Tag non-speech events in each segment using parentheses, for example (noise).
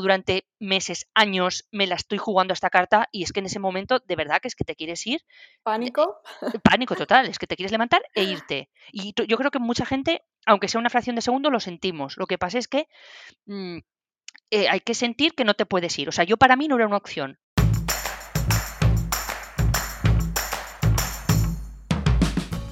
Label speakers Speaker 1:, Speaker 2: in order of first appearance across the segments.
Speaker 1: durante meses, años, me la estoy jugando a esta carta y es que en ese momento de verdad que es que te quieres ir.
Speaker 2: Pánico.
Speaker 1: Pánico total, es que te quieres levantar e irte. Y yo creo que mucha gente, aunque sea una fracción de segundo, lo sentimos. Lo que pasa es que mm, eh, hay que sentir que no te puedes ir. O sea, yo para mí no era una opción.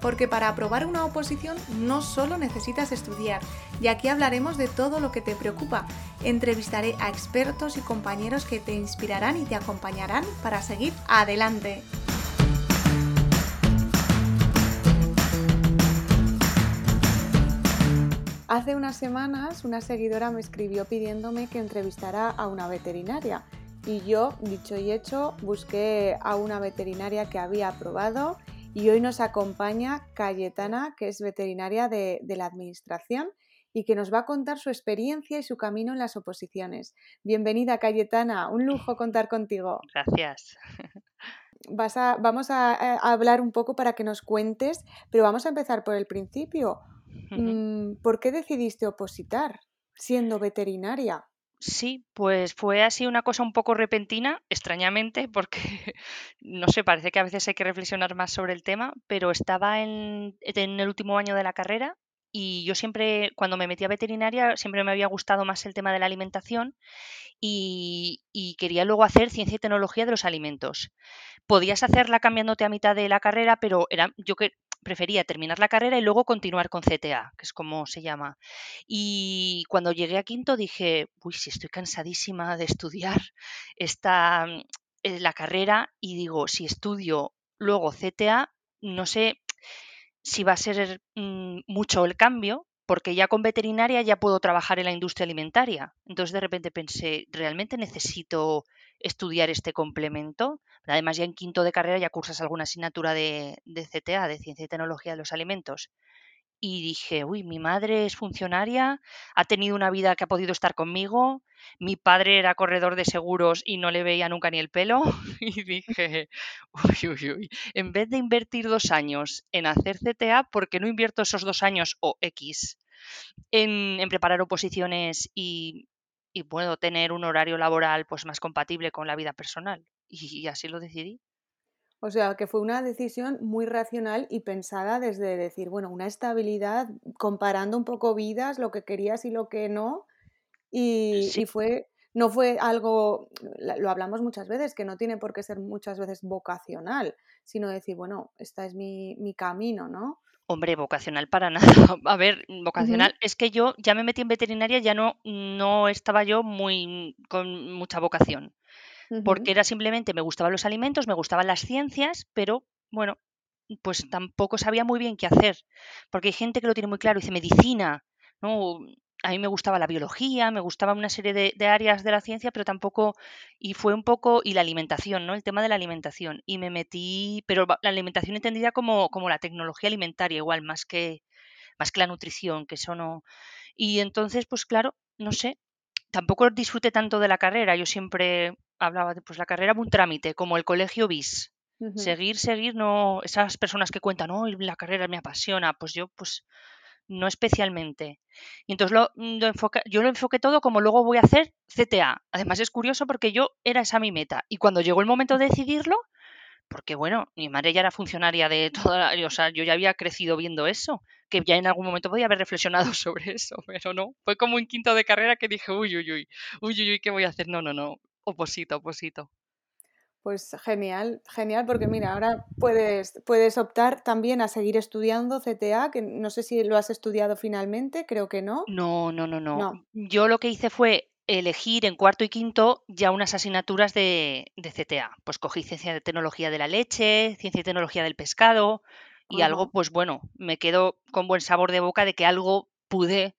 Speaker 2: porque para aprobar una oposición no solo necesitas estudiar, y aquí hablaremos de todo lo que te preocupa. Entrevistaré a expertos y compañeros que te inspirarán y te acompañarán para seguir adelante. Hace unas semanas una seguidora me escribió pidiéndome que entrevistara a una veterinaria y yo, dicho y hecho, busqué a una veterinaria que había aprobado y hoy nos acompaña Cayetana, que es veterinaria de, la Administración y que nos va a contar su experiencia y su camino en las oposiciones. Bienvenida, Cayetana, un lujo contar contigo.
Speaker 1: Gracias.
Speaker 2: Vas a, vamos a, eh, hablar un poco para que nos cuentes, pero vamos a empezar por el principio. Mm, ¿Por qué decidiste opositar siendo veterinaria?
Speaker 1: Sí, pues fue así una cosa un poco repentina, extrañamente, porque (laughs) no sé, parece que a veces hay que reflexionar más sobre el tema, pero estaba en, en el último año de la carrera y yo siempre, cuando me metí a veterinaria, siempre me había gustado más el tema de la alimentación y, y, quería luego hacer ciencia y tecnología de los alimentos. Podías hacerla cambiándote a mitad de la carrera, pero era, yo que prefería terminar la carrera y luego continuar con CTA, que es como se llama. Y cuando llegué a quinto dije, uy, si estoy cansadísima de estudiar (laughs) esta, eh, la carrera y digo, si estudio luego CTA, no sé si va a ser mm, mucho el cambio, porque ya con veterinaria ya puedo trabajar en la industria alimentaria. Entonces de repente pensé, ¿realmente necesito estudiar este complemento? Además ya en quinto de carrera ya cursas alguna asignatura de, de CTA, de Ciencia y Tecnología de los Alimentos y dije, uy, mi madre es funcionaria, ha tenido una vida que ha podido estar conmigo, mi padre era corredor de seguros y no le veía nunca ni el pelo, (laughs) y dije, uy, uy, uy, en vez de invertir dos años en hacer CTA, ¿por qué no invierto esos dos años o X en, preparar oposiciones y, y puedo tener un horario laboral pues más compatible con la vida personal? y así lo decidí.
Speaker 2: O sea, que fue una decisión muy racional y pensada desde decir, bueno, una estabilidad, comparando un poco vidas, lo que querías y lo que no. Y, fue, no fue algo, lo hablamos muchas veces, que no tiene por qué ser muchas veces vocacional, sino decir, bueno, este es mi, mi camino, ¿no?
Speaker 1: Hombre, vocacional para (laughs) nada. A ver, vocacional, es que yo ya me metí en veterinaria, ya no, no estaba yo muy con mucha vocación porque era simplemente, me gustaban los alimentos, me gustaban las ciencias, pero bueno, pues tampoco sabía muy bien qué hacer, porque hay gente que lo tiene muy claro, dice medicina, ¿no? A mí me gustaba la biología, me gustaba una serie de, áreas de la ciencia, pero tampoco, y fue un poco, y la alimentación, ¿no? El tema de la alimentación. Y me metí, pero la alimentación entendida como, como la tecnología alimentaria, igual, más que, más que la nutrición, que eso no. Y entonces, pues claro, no sé, tampoco disfruté tanto de la carrera. Yo siempre hablaba de pues la carrera un trámite, como el colegio bis. Seguir, seguir, no, esas personas que cuentan, no, la carrera me apasiona, pues yo, pues no especialmente. Y entonces lo, yo lo enfoqué todo como luego voy a hacer CTA. Además es curioso porque yo era esa mi meta. Y cuando llegó el momento de decidirlo, porque bueno, mi madre ya era funcionaria de (laughs) toda, o sea, yo ya había crecido viendo eso, que ya en algún momento podía haber reflexionado (laughs) sobre eso, pero no, fue como un quinto de carrera que dije, uy, uy, uy, uy, uy, uy, ¿qué voy a hacer? No, no, no, oposito, oposito.
Speaker 2: Pues genial, genial, porque mira, ahora puedes, puedes optar también a seguir estudiando CTA, que no sé si lo has estudiado finalmente, creo que no.
Speaker 1: No, no, no, no. Yo lo que hice fue elegir en cuarto y quinto ya unas asignaturas de, de CTA. Pues cogí ciencia de tecnología de la leche, ciencia y tecnología del pescado, y algo, pues bueno, me quedo con buen sabor de boca de que algo pude,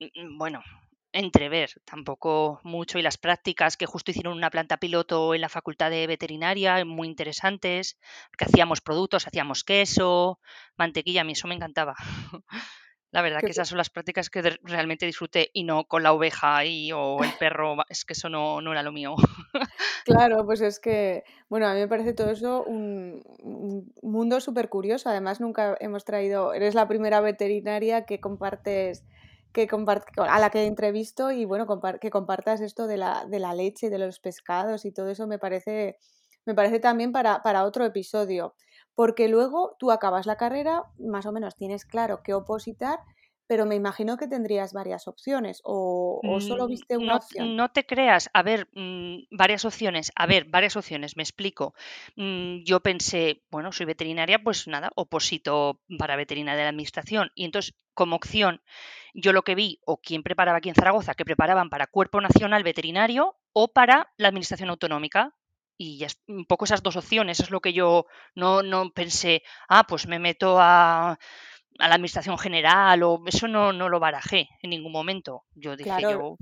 Speaker 1: mm, bueno, entrever, tampoco mucho, y las prácticas que justo hicieron una planta piloto en la facultad de veterinaria, muy interesantes, que hacíamos productos, hacíamos queso, mantequilla, a mí eso me encantaba. (laughs) La verdad que esas son las prácticas que realmente disfruté y no con la oveja y, o el perro, es que eso no, no era lo mío. (laughs)
Speaker 2: Claro, pues es que, bueno, a mí me parece todo eso un, un mundo súper curioso. Además, nunca hemos traído, eres la primera veterinaria que compartes, que a la que entrevisto y bueno, que compartas esto de la, de la leche, de los pescados y todo eso me parece, me parece también para, para otro episodio. Porque luego tú acabas la carrera, más o menos tienes claro qué opositar, pero me imagino que tendrías varias opciones o, o solo
Speaker 1: Mm,
Speaker 2: viste una
Speaker 1: No,
Speaker 2: opción.
Speaker 1: no te creas, a ver, mm, varias opciones, a ver, varias opciones, me explico. Mm, Yo pensé, bueno, soy veterinaria, pues nada, oposito para veterinaria de la administración. Y entonces, como opción, yo lo que vi, o quien preparaba aquí en Zaragoza, que preparaban para Cuerpo Nacional Veterinario o para la Administración Autonómica. Y ya es- un poco esas dos opciones, es lo que yo no, no pensé, ah, pues me meto a a la administración general o eso no, no lo barajé en ningún momento. Yo dije,
Speaker 2: Claro,
Speaker 1: yo,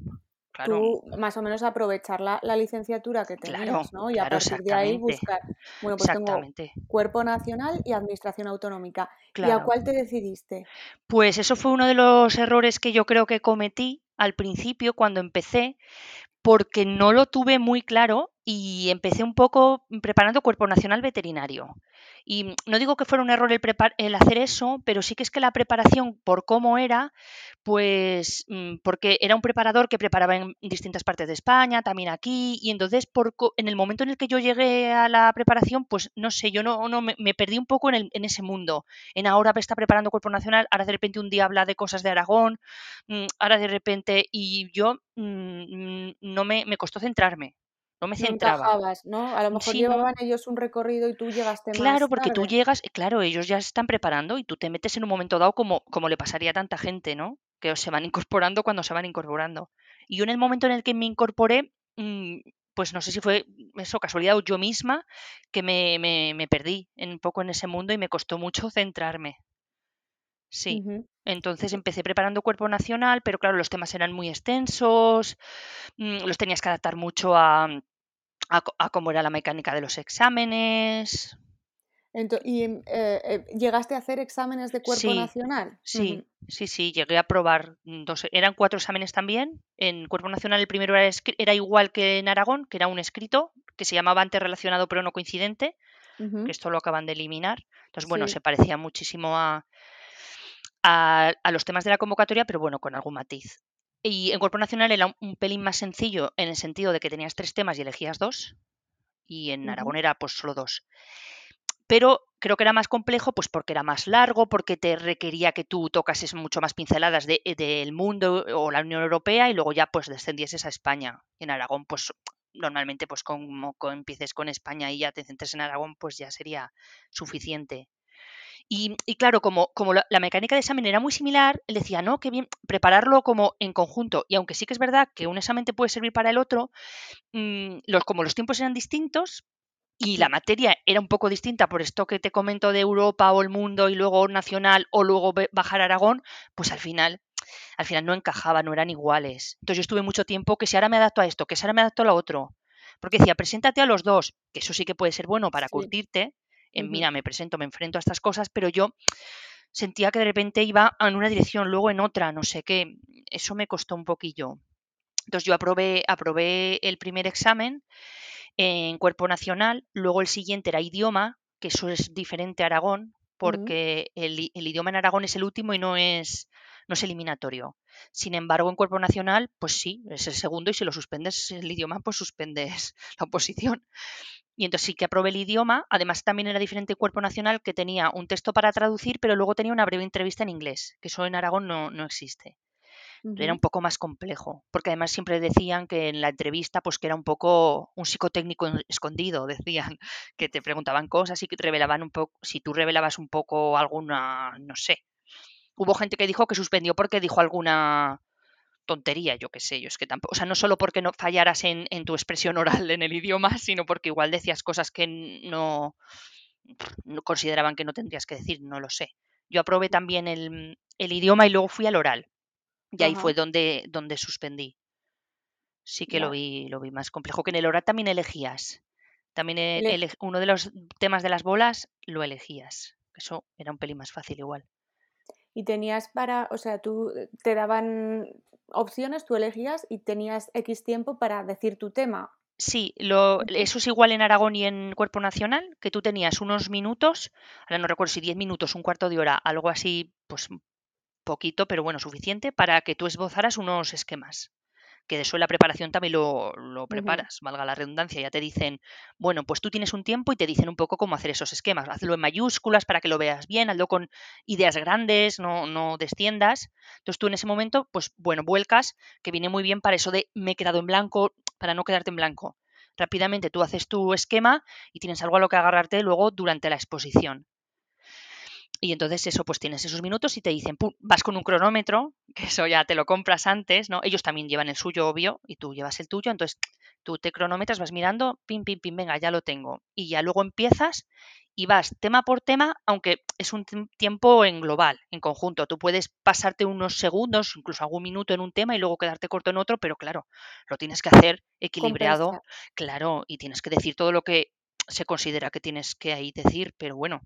Speaker 1: claro,
Speaker 2: tú más o menos aprovechar la, la licenciatura que
Speaker 1: claro,
Speaker 2: tenías, ¿no? Y a
Speaker 1: claro,
Speaker 2: partir de ahí buscar, bueno, pues tengo cuerpo nacional y administración autonómica. ¿Y a cuál te decidiste?
Speaker 1: Pues eso fue uno de los errores que yo creo que cometí al principio cuando empecé, porque no lo tuve muy claro y empecé un poco preparando Cuerpo Nacional Veterinario. Y no digo que fuera un error el, el hacer eso, pero sí que es que la preparación por cómo era, pues mm, porque era un preparador que preparaba en distintas partes de España, también aquí, y entonces por, en el momento en el que yo llegué a la preparación, pues no sé, yo no, no me, perdí un poco en, el- en ese mundo. En ahora está preparando Cuerpo Nacional, ahora de repente un día habla de cosas de Aragón, mm, ahora de repente, y yo mm, no me, me costó centrarme, no me
Speaker 2: No
Speaker 1: centraba.
Speaker 2: encajabas, ¿no? A lo mejor
Speaker 1: Sí, no,
Speaker 2: llevaban ellos un recorrido y tú llegaste
Speaker 1: claro,
Speaker 2: más
Speaker 1: porque tú llegas, claro, ellos ya se están preparando y tú te metes en un momento dado como, como le pasaría a tanta gente, ¿no? Que se van (laughs) incorporando cuando se van incorporando. Y yo en el momento en el que me incorporé, mm, pues no sé si fue eso, casualidad o yo misma, que me, me, me perdí un poco en ese mundo y me costó mucho centrarme. Sí. Entonces empecé preparando cuerpo nacional, pero claro, los temas eran muy extensos, mm, los tenías que adaptar mucho a, a, co- a cómo era la mecánica de los exámenes.
Speaker 2: Ento- ¿y eh, eh, llegaste a hacer exámenes de cuerpo
Speaker 1: Sí,
Speaker 2: nacional?
Speaker 1: sí, sí, sí, llegué a probar mm, dos, eran cuatro exámenes también. En cuerpo nacional el primero era, igual que en Aragón, que era un escrito, que se llamaba antes relacionado pero no coincidente, que esto lo acaban de eliminar. Entonces, bueno,
Speaker 2: Sí.
Speaker 1: se parecía muchísimo a, a, a los temas de la convocatoria, pero bueno, con algún matiz. Y en Cuerpo Nacional era un, pelín más sencillo en el sentido de que tenías tres temas y elegías dos, y en Aragón era pues solo dos. Pero creo que era más complejo pues porque era más largo, porque te requería que tú tocases mucho más pinceladas de- del mundo o la Unión Europea y luego ya pues descendieses a España. En Aragón pues normalmente pues como, co- empieces con España y ya te centres en Aragón pues ya sería suficiente. Y, y claro, como, como la, la mecánica de examen era muy similar, él decía, no, qué bien, prepararlo como en conjunto. Y aunque sí que es verdad que un examen te puede servir para el otro, mm, los, como los tiempos eran distintos y la materia era un poco distinta por esto que te comento de Europa o el mundo y luego nacional o luego bajar a Aragón, pues al final, al final no encajaba, no eran iguales. Entonces yo estuve mucho tiempo que si ahora me adapto a esto, que si ahora me adapto a lo otro. Porque decía, preséntate a los dos, que eso sí que puede ser bueno para
Speaker 2: Sí.
Speaker 1: curtirte. En, mira, me presento, me enfrento a estas cosas, pero yo sentía que de repente iba en una dirección, luego en otra, no sé qué. Eso me costó un poquillo. Entonces yo aprobé, aprobé el primer examen en cuerpo nacional, luego el siguiente era idioma, que eso es diferente a Aragón, porque el, el idioma en Aragón es el último y no es, no es eliminatorio. Sin embargo, en cuerpo nacional, pues sí, es el segundo y si lo suspendes el idioma, pues suspendes (laughs) la oposición. Y entonces sí que aprobé el idioma. Además, también era diferente el cuerpo nacional que tenía un texto para traducir, pero luego tenía una breve entrevista en inglés, que eso en Aragón no, no existe. Era un poco más complejo, porque además siempre decían que en la entrevista, pues que era un poco un psicotécnico escondido, (laughs) decían, que te preguntaban cosas y que te revelaban un poco, si tú revelabas un poco alguna, no sé. Hubo gente que dijo que suspendió porque dijo alguna tontería, yo qué sé, yo es que tampoco, o sea, no solo porque no fallaras en, en tu expresión oral en el idioma, sino porque igual decías cosas que no, no consideraban que no tendrías que decir, no lo sé. Yo aprobé también el, el idioma y luego fui al oral. Y ahí fue donde, donde suspendí. Sí que lo vi, lo vi más complejo. Que en el oral también elegías. También e-
Speaker 2: Ele-
Speaker 1: ele- uno de los temas de las bolas lo elegías. Eso era un pelín más fácil igual.
Speaker 2: Y tenías para, o sea, tú eh, te daban opciones, tú elegías y tenías X tiempo para decir tu tema.
Speaker 1: Sí, lo, eso es igual en Aragón y en Cuerpo Nacional, que tú tenías unos minutos, ahora no recuerdo si 10 minutos, un cuarto de hora, algo así, pues poquito, pero bueno, suficiente para que tú esbozaras unos esquemas que de eso en la preparación también lo, preparas, valga la redundancia. Ya te dicen, bueno, pues tú tienes un tiempo y te dicen un poco cómo hacer esos esquemas. Hazlo en mayúsculas para que lo veas bien, hazlo con ideas grandes, no, no desciendas. Entonces tú en ese momento, pues bueno, vuelcas, que viene muy bien para eso de me he quedado en blanco, para no quedarte en blanco. Rápidamente tú haces tu esquema y tienes algo a lo que agarrarte luego durante la exposición. Y entonces eso, pues tienes esos minutos y te dicen, pum, vas con un cronómetro, (laughs) que eso ya te lo compras antes, ¿no? Ellos también llevan el suyo, obvio, y tú llevas el tuyo, entonces tú te cronometras, vas mirando, pim, pim, pim, venga, ya lo tengo. Y ya luego empiezas y vas tema por tema, aunque es un tiempo en global, en conjunto. Tú puedes pasarte unos segundos, incluso algún minuto en un tema y luego quedarte corto en otro, pero claro, lo tienes que hacer equilibrado, claro, y tienes que decir todo lo que se considera que tienes que ahí decir, pero bueno,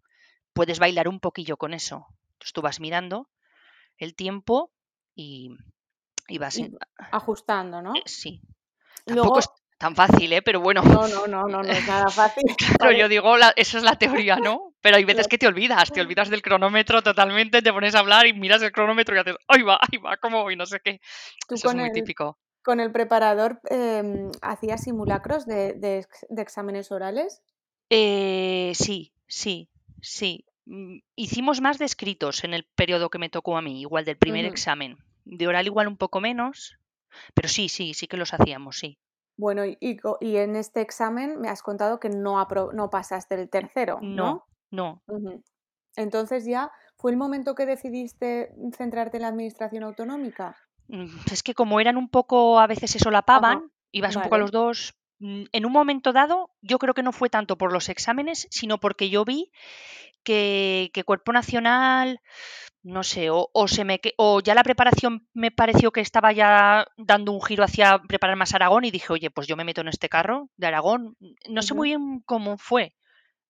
Speaker 1: puedes bailar un poquillo con eso. Entonces tú vas mirando el tiempo y, vas
Speaker 2: ajustando, ¿no?
Speaker 1: Eh, sí. Tampoco es tan fácil, ¿eh? Pero bueno.
Speaker 2: No, no, no, no, no es nada fácil. (laughs)
Speaker 1: claro, yo digo, esa es la teoría, ¿no? Pero hay veces que te olvidas, te olvidas del cronómetro totalmente, te pones a hablar y miras el cronómetro y haces, ¡ay va, ay va! ¿Cómo voy? No sé qué. Eso es muy típico.
Speaker 2: ¿Con el preparador eh, hacías simulacros de, de, exámenes orales?
Speaker 1: Eh, sí, sí. Sí, mm, hicimos más de escritos en el periodo que me tocó a mí, igual del primer examen. De oral igual un poco menos, pero sí, sí, sí que los hacíamos, sí.
Speaker 2: Bueno, y, y en este examen me has contado que no, no pasaste el tercero, ¿no?
Speaker 1: No, no.
Speaker 2: Entonces ya, ¿fue el momento que decidiste centrarte en la administración autonómica?
Speaker 1: Mm, es que como eran un poco, a veces se solapaban, ibas un poco a los dos, en un momento dado, yo creo que no fue tanto por los exámenes, sino porque yo vi que, Cuerpo Nacional, no sé, o, se me, o ya la preparación me pareció que estaba ya dando un giro hacia preparar más Aragón y dije, oye, pues yo me meto en este carro de Aragón. No sé muy bien cómo fue,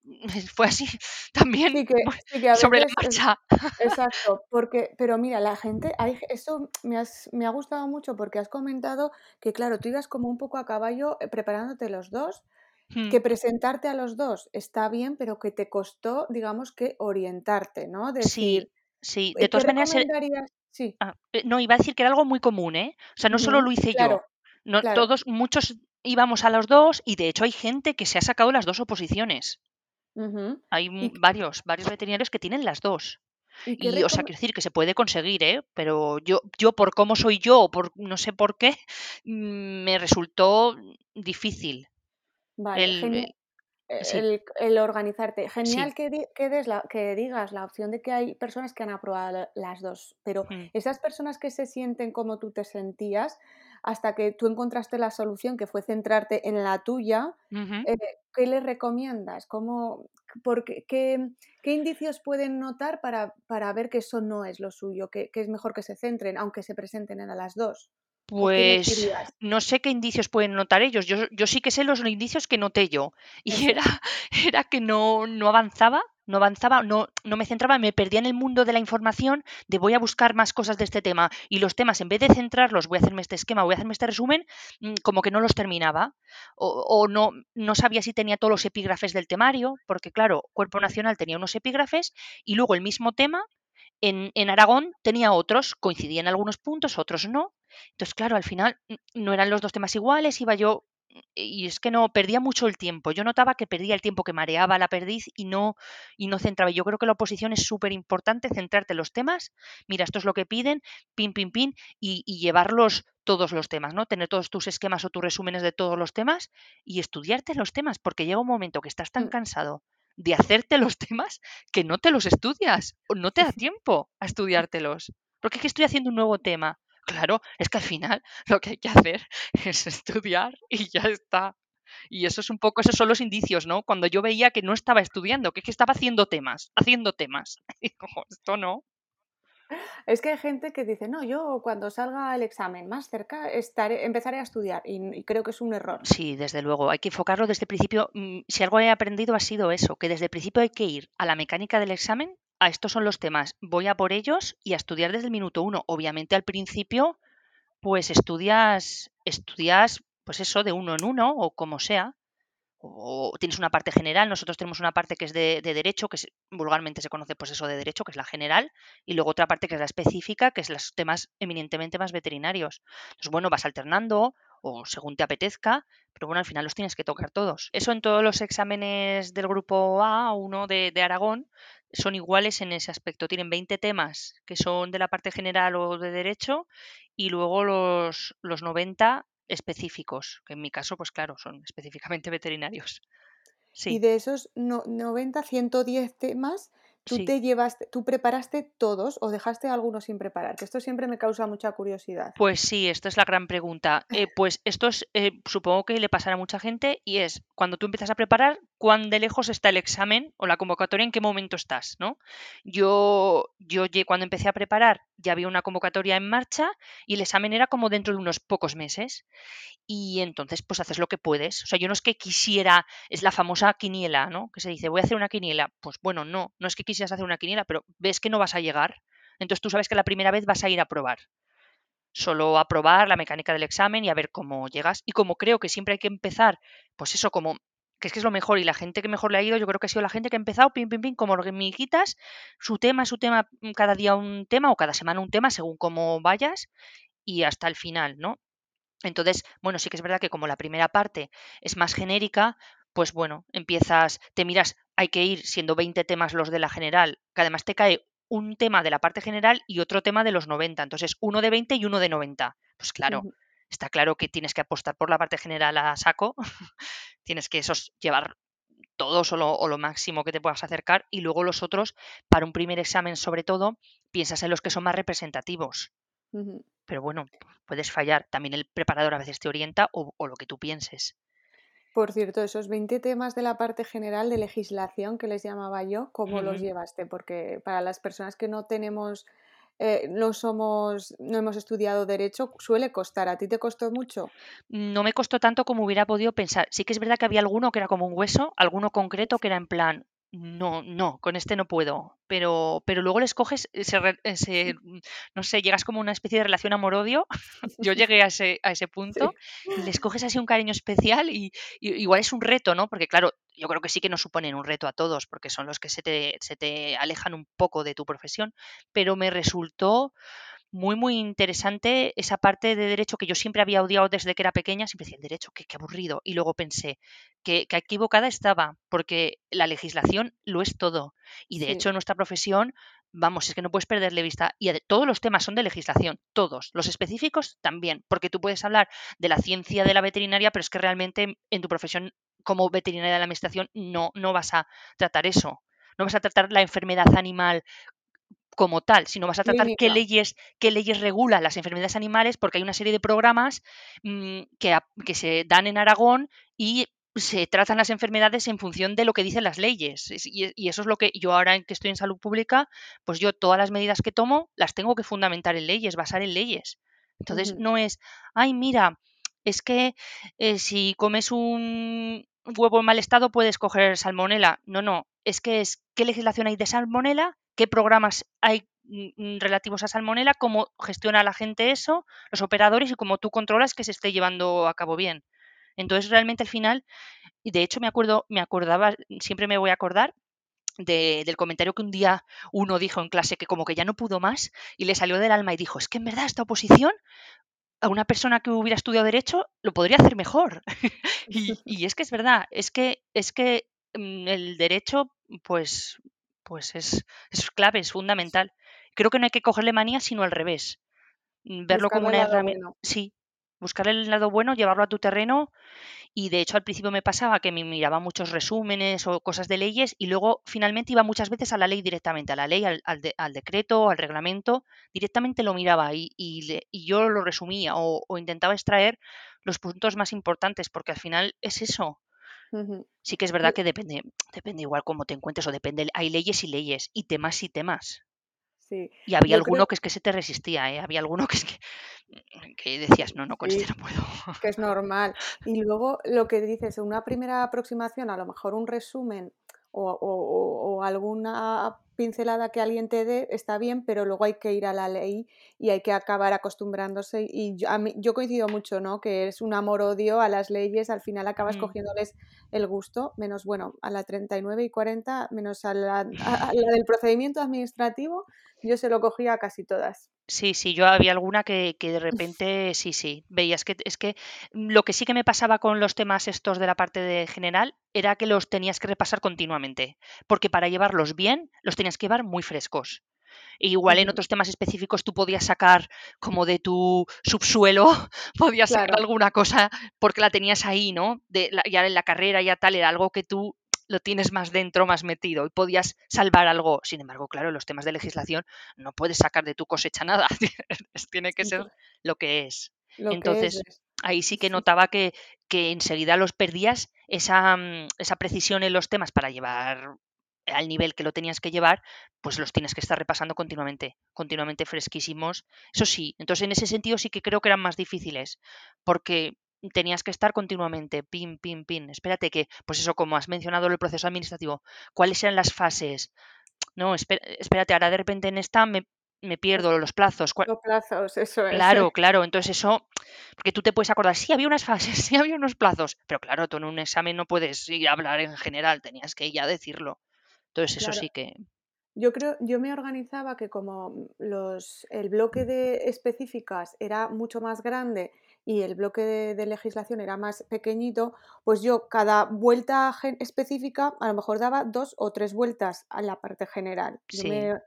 Speaker 1: (laughs) fue así (laughs) también (laughs) sobre la marcha.
Speaker 2: exacto, porque, pero mira, la gente, hay, eso me, me ha gustado mucho porque has comentado que, claro, tú ibas como un poco a caballo eh, preparándote los dos, que hmm. presentarte a los dos está bien, pero que te costó, digamos, que orientarte, ¿no?
Speaker 1: Decir, sí, sí, de todas maneras... Sí. Ah, eh, no, iba a decir que era algo muy común, ¿eh? O sea, no solo lo hice yo. No, Todos, muchos íbamos a los dos y de hecho hay gente que se ha sacado las dos oposiciones. Hay varios, varios veterinarios que tienen las dos. Y, o sea, quiero decir que se puede conseguir, ¿eh? Pero yo, yo por cómo soy yo, por no sé por qué, (laughs) me resultó difícil.
Speaker 2: Vale, el, el, organizarte. Genial que, des la, que digas la opción de que hay personas que han aprobado las dos, pero mm. esas personas que se sienten como tú te sentías, hasta que tú encontraste la solución, que fue centrarte en la tuya, eh, ¿qué les recomiendas? ¿Cómo, porque, qué, qué, indicios pueden notar para, para, ver que eso no es lo suyo, que, que, es mejor que se centren, aunque se presenten a las dos?
Speaker 1: Pues no sé qué indicios pueden notar ellos. Yo, yo, sí que sé los indicios que noté yo. (laughs) Y era, era que no, no avanzaba, no avanzaba, no, no me centraba, me perdía en el mundo de la información de voy a buscar más cosas de este tema. Y los temas, en vez de centrarlos, voy a hacerme este esquema, voy a hacerme este resumen, mm, como que no los terminaba. O, o no, no sabía si tenía todos los epígrafes del temario, porque claro, Cuerpo Nacional tenía unos epígrafes y luego el mismo tema en, Aragón tenía otros, coincidían algunos puntos, otros no. Entonces, claro, al final no eran los dos temas iguales, iba yo y es que no perdía mucho el tiempo. Yo notaba que perdía el tiempo, que mareaba la perdiz y no y no centraba. Yo creo que la oposición es súper importante centrarte en los temas. Mira, esto es lo que piden, pin, pin, pin, y, y, llevarlos todos los temas, ¿no? Tener todos tus esquemas o tus resúmenes de todos los temas y estudiarte los temas, porque llega un momento que estás tan mm. cansado de hacerte los temas que no te los estudias o no te da (laughs) tiempo a estudiártelos. Porque es que estoy haciendo un nuevo tema. Claro, es que al final (laughs) lo que hay que hacer (laughs) es estudiar y ya está. Y eso es un poco, esos son los indicios, ¿no? Cuando yo veía que no estaba estudiando, que es que estaba haciendo temas, haciendo temas. (laughs) Y como esto no.
Speaker 2: Es que hay gente que dice, no, yo cuando salga el examen más cerca estaré, empezaré a estudiar y, creo que es un error.
Speaker 1: Sí, desde luego, hay que enfocarlo desde el principio. Mm, si algo he aprendido ha sido eso, que desde el principio hay que ir a la mecánica del examen, a estos son los temas, voy a por ellos y a estudiar desde el minuto uno. Obviamente al principio, pues estudias, estudias, pues eso, de uno en uno o como sea, o tienes una parte general, nosotros tenemos una parte que es de, derecho, que vulgarmente se conoce pues eso de derecho, que es la general, y luego otra parte que es la específica, que es los temas eminentemente más veterinarios. Entonces, bueno, vas alternando o según te apetezca, pero bueno, al final los tienes que tocar todos. Eso en todos los exámenes del grupo A, uno de, Aragón, son iguales en ese aspecto. Tienen 20 temas que son de la parte general o de derecho y luego los, los 90 específicos, que en mi caso, pues claro, son específicamente (laughs) veterinarios.
Speaker 2: Y de esos 90, 110 temas, ¿tú te llevaste, tú preparaste todos o dejaste algunos sin preparar? Que esto siempre me causa mucha curiosidad.
Speaker 1: Pues sí, esta es la gran pregunta. Eh, (laughs) pues esto es, eh, supongo que le pasará a mucha gente y es cuando tú empiezas a preparar, cuán de lejos está el examen o la convocatoria, en qué momento estás, ¿no? Yo, yo cuando empecé a preparar ya había una convocatoria en marcha y el examen era como dentro de unos pocos meses y entonces pues haces lo que puedes. O sea, yo no es que quisiera, es la famosa quiniela, ¿no? Que se dice, voy a hacer una quiniela. Pues bueno, no, no es que quisieras hacer una quiniela, pero ves que no vas a llegar. Entonces tú sabes que la primera vez vas a ir a probar. Solo a probar la mecánica del examen y a ver cómo llegas. Y como creo que siempre hay que empezar, pues eso como que es que es lo mejor y la gente que mejor le ha ido, yo creo que ha sido la gente que ha empezado, pim, pim, pim, como hormiguitas, su tema, su tema, cada día un tema o cada semana un tema, según cómo vayas, y hasta el final, ¿no? Entonces, bueno, sí que es verdad que como la primera parte es más genérica, pues bueno, empiezas, te miras, hay que ir siendo 20 temas los de la general, que además te cae un tema de la parte general y otro tema de los 90, entonces uno de 20 y uno de 90. Pues claro, está claro que tienes que apostar por la parte general a saco, (laughs) tienes que esos llevar todos o lo, o lo, máximo que te puedas acercar y luego los otros, para un primer examen sobre todo, piensas en los que son más representativos. Pero bueno, puedes fallar. También el preparador a veces te orienta o, lo que tú pienses.
Speaker 2: Por cierto, esos 20 temas de la parte general de legislación que les llamaba yo, ¿cómo los llevaste? Porque para las personas que no tenemos, eh, no somos, no hemos estudiado derecho, suele costar. ¿A ti te costó mucho?
Speaker 1: No me costó tanto como hubiera podido pensar. Sí que es verdad que había alguno que era como un hueso, alguno concreto que era en plan, no, no, con este no puedo. Pero, pero luego les coges, ese, (laughs) no sé, llegas como una especie de relación amor-odio. (laughs) Yo llegué a ese, a ese punto y les coges así un cariño especial y, igual es un reto, ¿no? Porque claro, yo creo que sí que nos suponen un reto a todos porque son los que se te, se te alejan un poco de tu profesión, pero me resultó muy, muy interesante esa parte de derecho que yo siempre había odiado desde que era pequeña, siempre decía el derecho, qué, qué aburrido. Y luego pensé que, que, equivocada estaba, porque la legislación lo es todo. Y de hecho, nuestra profesión, vamos, es que no puedes perderle vista. Y todos los temas son de legislación, todos. Los específicos también, porque tú puedes hablar de la ciencia de la veterinaria, pero es que realmente en tu profesión como veterinaria de la administración no, no vas a tratar eso. No vas a tratar la enfermedad animal como tal, sino vas a tratar qué leyes, qué leyes regulan las enfermedades animales, porque hay una serie de programas mm, que, que se dan en Aragón y se tratan las enfermedades en función de lo que dicen las leyes. Y, eso es lo que yo ahora que estoy en salud pública, pues yo todas las medidas que tomo las tengo que fundamentar en leyes, basar en leyes. Entonces no es, ay, mira, es que eh, si comes un huevo en mal estado puedes coger salmonela. No, no, es que es qué legislación hay de salmonela qué programas hay mm, mm, relativos a salmonela, cómo gestiona la gente eso, los operadores y cómo tú controlas que se esté llevando a cabo bien. Entonces, realmente al final, y de hecho me acuerdo, me acordaba, siempre me voy a acordar del comentario que un día uno dijo en clase que como que ya no pudo más y le salió del alma y dijo, es que en verdad esta oposición a una persona que hubiera estudiado derecho lo podría hacer mejor. (laughs) y, y, es que es verdad, es que, es que mm, el derecho, pues pues es, es clave, es fundamental. Creo que no hay que cogerle manía, sino al revés. Mm, verlo como una herramienta. Sí, buscar el lado bueno, llevarlo a tu terreno. Y de hecho al principio me pasaba que me miraba muchos resúmenes o cosas de leyes y luego finalmente iba muchas veces a la ley directamente, a la ley, al, al, decreto, al reglamento, directamente lo miraba y, y, y yo lo resumía o, o, intentaba extraer los puntos más importantes porque al final es eso, Sí que es verdad que depende, depende igual cómo te encuentres o depende, hay leyes y leyes y temas y temas. Sí. Y había alguno que es que se te resistía, ¿eh? había alguno que es que, (laughs) que decías, no, no, con este no puedo.
Speaker 2: Que es normal. Y luego lo que dices, una primera aproximación, a lo mejor un resumen o, o, o alguna pincelada que alguien te dé está bien, pero luego hay que ir a la ley y hay que acabar acostumbrándose. Y yo, a mí, yo coincido mucho, ¿no? Que es un amor-odio a las leyes, al final acabas
Speaker 1: Mm.
Speaker 2: cogiéndoles el gusto, menos, bueno, a la 39 y 40, menos a la, a- a la del procedimiento administrativo, yo se lo cogía a casi todas.
Speaker 1: Sí, sí, yo había alguna que, que de (laughs) repente, sí, sí, veías que es que lo que sí que me pasaba con los temas estos de la parte de general era que los tenías que repasar continuamente, porque para llevarlos bien los tenías que llevar muy frescos. E igual en otros temas específicos tú podías sacar como de tu subsuelo, (laughs) podías sacar alguna cosa porque la tenías ahí, ¿no? De la- ya en la carrera, ya tal, era algo que tú lo tienes más dentro, más metido y podías salvar algo. Sin embargo, claro, en los temas de legislación no puedes sacar de tu cosecha nada, (laughs) tiene que ser lo que es.
Speaker 2: lo que es,
Speaker 1: Entonces,
Speaker 2: es.
Speaker 1: ahí sí que notaba que, que enseguida los perdías esa, mm, esa precisión en los temas para llevar al nivel que lo tenías que llevar, pues los tienes que estar repasando continuamente, continuamente fresquísimos. Eso sí, entonces en ese sentido sí que creo que eran más difíciles, porque tenías que estar continuamente, pin, pin, pin. Espérate que, pues eso, como has mencionado el proceso administrativo, ¿cuáles eran las fases? No, espé- espérate, ahora de repente en esta me, me pierdo los plazos. ¿cuál-
Speaker 2: los plazos, eso es.
Speaker 1: Claro, claro, entonces eso, porque tú te puedes acordar, sí, había unas fases, (laughs) sí, había unos plazos, pero claro, tú en un examen no puedes ir a hablar en general, tenías que ya decirlo. Entonces eso
Speaker 2: Claro,
Speaker 1: sí que...
Speaker 2: Yo creo, yo me organizaba que como los, el bloque de específicas era mucho más grande y el bloque de, de legislación era más pequeñito, pues yo cada vuelta específica a lo mejor daba dos o tres vueltas a la parte general. Yo
Speaker 1: Sí,
Speaker 2: me,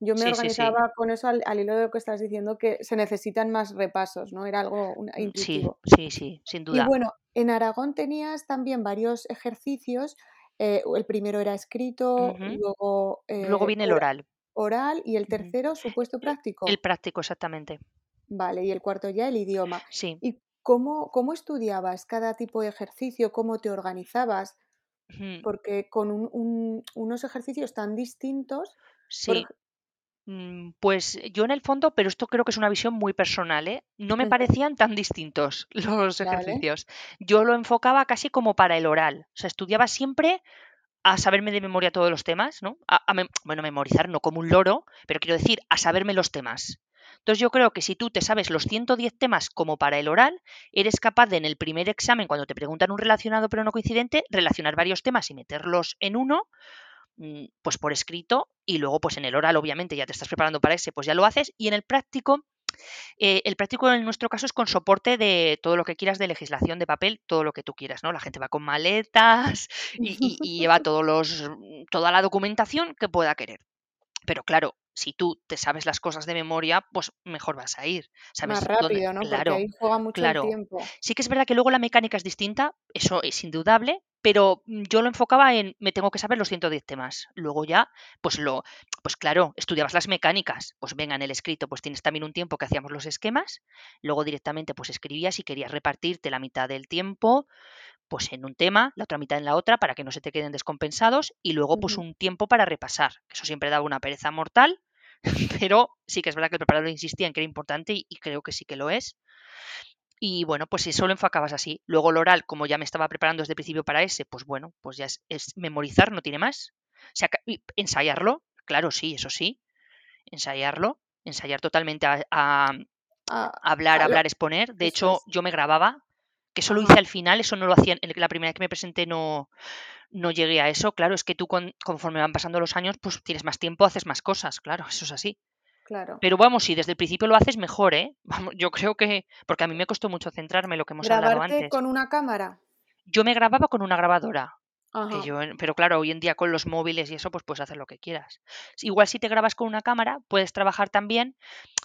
Speaker 2: yo me
Speaker 1: sí, sí, sí.
Speaker 2: organizaba con eso al, al hilo de lo que estás diciendo, que se necesitan más repasos, ¿no? Era algo
Speaker 1: Mm, Sí,
Speaker 2: intuitivo.
Speaker 1: sí, sí, sin
Speaker 2: Y
Speaker 1: duda.
Speaker 2: bueno, en Aragón tenías también varios ejercicios. Eh, el primero era escrito, luego
Speaker 1: Luego
Speaker 2: eh,
Speaker 1: viene el
Speaker 2: ora-
Speaker 1: oral.
Speaker 2: oral y el tercero supuesto
Speaker 1: E- El
Speaker 2: práctico.
Speaker 1: práctico, exactamente.
Speaker 2: Vale, y el cuarto ya el idioma.
Speaker 1: Sí.
Speaker 2: ¿Y cómo, cómo estudiabas cada tipo de ejercicio? ¿Cómo te organizabas? Porque con un- un- unos ejercicios tan distintos,
Speaker 1: Sí. Pues yo en el fondo, pero esto creo que es una visión muy personal, ¿eh? No me parecían tan distintos (laughs) los
Speaker 2: Vale,
Speaker 1: ejercicios. Yo lo enfocaba casi como para el oral. O sea, estudiaba siempre a saberme de memoria todos los temas, ¿no? A, a bueno, memorizar no como un loro, pero quiero decir, a saberme los temas. Entonces yo creo que si tú te sabes los 110 temas como para el oral, eres capaz de en el primer examen, cuando te preguntan un relacionado pero no coincidente, relacionar varios temas y meterlos en uno, mm, pues por escrito, y luego pues en el oral obviamente ya te estás preparando para ese, pues ya lo haces, y en el práctico eh, el práctico en nuestro caso es con soporte de todo lo que quieras de legislación de papel, todo lo que tú quieras, ¿no? La gente va con maletas (laughs) y, y- y lleva todos los, toda la documentación que pueda querer. Pero claro, si tú te sabes las cosas de memoria, pues mejor vas a ir.
Speaker 2: más rápido, ¿no? Porque
Speaker 1: Claro,
Speaker 2: ahí juega mucho el
Speaker 1: claro.
Speaker 2: tiempo.
Speaker 1: Sí que es verdad que luego la mecánica es distinta, eso es indudable, pero mm, yo lo enfocaba en me tengo que saber los 110 temas. Luego ya, pues lo, pues claro, estudiabas las mecánicas. Pues venga, en el escrito, pues tienes también un tiempo que hacíamos los esquemas, luego directamente pues escribías y querías repartirte la mitad del tiempo, pues en un tema, la otra mitad en la otra, para que no se te queden descompensados, y luego pues un tiempo para repasar. que Eso siempre daba una pereza mortal, (laughs) pero sí que es verdad que el preparador insistía en que era importante y, y creo que sí que lo es. Y bueno, pues si solo enfocabas así. Luego el oral, como ya me estaba preparando desde el principio para ese, pues bueno, pues ya es, es memorizar, no tiene más. O sea, ensayarlo, claro, sí, eso sí, ensayarlo, ensayar totalmente a, a-
Speaker 2: Ah,
Speaker 1: hablar,
Speaker 2: ah, lo-
Speaker 1: hablar, exponer. De hecho, yo me grababa, que eso lo hice al final, eso no lo hacía, en la primera vez que me presenté no, no llegué a eso. Claro, es que tú con- conforme van pasando los años, pues tienes más tiempo, haces más cosas, claro, eso es así.
Speaker 2: Claro.
Speaker 1: Pero vamos, si desde el principio lo haces, mejor, ¿eh? (laughs) Vamos, yo creo que, porque a mí me costó mucho centrarme, lo que hemos hablado
Speaker 2: ¿Grabarte
Speaker 1: antes.
Speaker 2: con una cámara?
Speaker 1: Yo me grababa con una grabadora,
Speaker 2: Ajá,
Speaker 1: yo, en- pero claro, hoy en día con los móviles y eso, pues puedes hacer lo que quieras. Igual si te grabas con una cámara, puedes trabajar también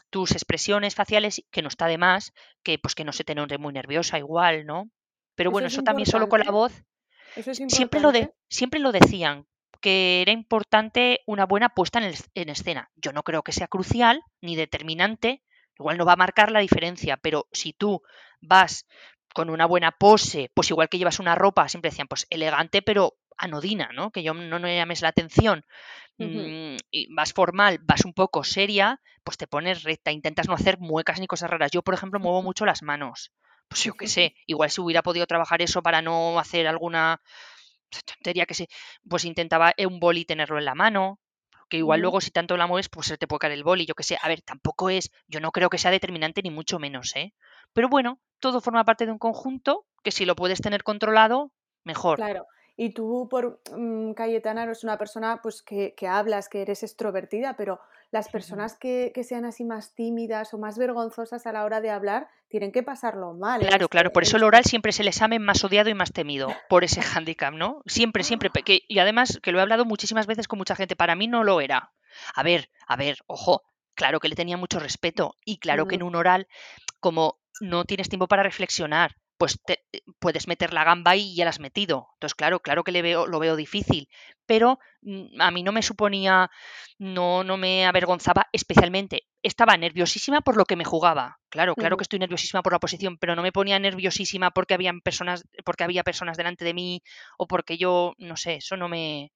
Speaker 1: tus expresiones faciales, que no está de más, que pues que no se te note muy nerviosa igual, ¿no? Pero
Speaker 2: ¿eso
Speaker 1: bueno,
Speaker 2: es
Speaker 1: eso también solo con la
Speaker 2: importante?
Speaker 1: voz.
Speaker 2: ¿Eso es
Speaker 1: Siempre lo, de, siempre lo decían, que era importante una buena puesta en, el- en escena. Yo no creo que sea crucial ni determinante, igual no va a marcar la diferencia, pero si tú vas con una buena pose, pues igual que llevas una ropa, siempre decían, pues elegante, pero anodina, ¿no? Que yo no, no llames la atención. Mm, y vas formal, vas un poco seria, pues te pones recta, intentas no hacer muecas ni cosas raras. Yo, por ejemplo, muevo mucho las manos. Pues yo qué sé, igual si hubiera podido trabajar eso para no hacer alguna tontería que sí, pues intentaba eh, un boli tenerlo en la mano, que igual luego si tanto la mueves, pues se te puede caer el boli, yo que sé. A ver, tampoco es, yo no creo que sea determinante ni mucho menos, ¿eh? Pero bueno, todo forma parte de un conjunto que si lo puedes tener controlado, mejor.
Speaker 2: Claro. Y tú, por mm, Cayetana, eres una persona pues, que, que hablas, que eres extrovertida, pero las personas que, que sean así más tímidas o más vergonzosas a la hora de hablar tienen que pasarlo mal
Speaker 1: Claro, claro, por eso el oral siempre es el examen más odiado y más temido, por ese hándicap, ¿no? Siempre, siempre. que- y además, que lo he hablado muchísimas veces con mucha gente, para mí no lo era. A ver, a ver, ojo, claro que le tenía mucho respeto y claro que en un oral como no tienes tiempo para reflexionar, pues te- eh, puedes meter la gamba y ya la has metido. Entonces, claro, claro que le veo, lo veo difícil, pero mm, a mí no me suponía, no, no me avergonzaba especialmente. Estaba nerviosísima por lo que me jugaba. Claro, claro que estoy nerviosísima por la posición, pero no me ponía nerviosísima porque habían personas, porque había personas delante de mí o porque yo, no sé, eso no me,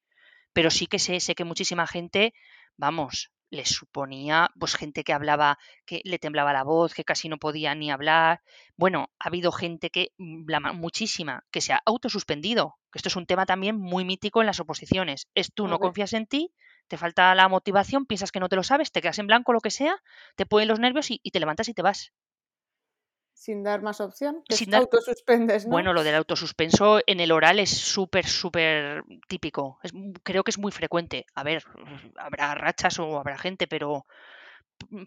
Speaker 1: pero sí que sé, sé que muchísima gente, vamos, les suponía, pues gente que hablaba, que le temblaba la voz, que casi no podía ni hablar. Bueno, ha habido gente que, mm, la ma- muchísima, que se ha autosuspendido, que esto es un tema también muy mítico en las oposiciones. Es tú no confías en ti, te falta la motivación, piensas que no te lo sabes, te quedas en blanco, lo que sea, te pueden los nervios y, y te levantas y te vas.
Speaker 2: Sin dar más opción, te
Speaker 1: Sin dar
Speaker 2: autosuspendes, ¿no?
Speaker 1: Bueno, lo del autosuspenso en el oral es súper, súper típico. Es, creo que es muy frecuente. A ver, habrá rachas o habrá gente, pero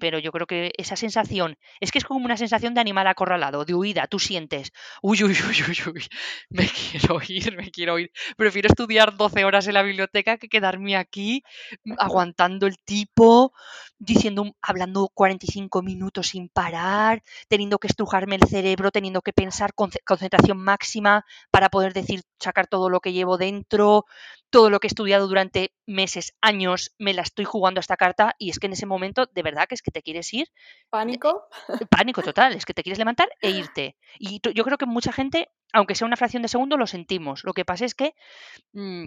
Speaker 1: pero yo creo que esa sensación, es que es como una sensación de animal acorralado, de huida, tú sientes, uy, uy, uy, uy, uy, (laughs) me quiero ir, me quiero ir. Prefiero estudiar 12 horas en la biblioteca que quedarme aquí mm, aguantando el tipo, diciendo, hablando 45 minutos sin parar, teniendo que estrujarme el cerebro, teniendo que pensar conce- concentración máxima para poder decir, sacar todo lo que llevo dentro, todo lo que he estudiado durante meses, años, me la estoy jugando a esta carta y es que en ese momento de verdad que es que te quieres ir, de-
Speaker 2: Pánico.
Speaker 1: pánico total, es que te quieres levantar e irte. Y yo creo que mucha gente, aunque sea una fracción de segundo, lo sentimos. Lo que pasa es que mm,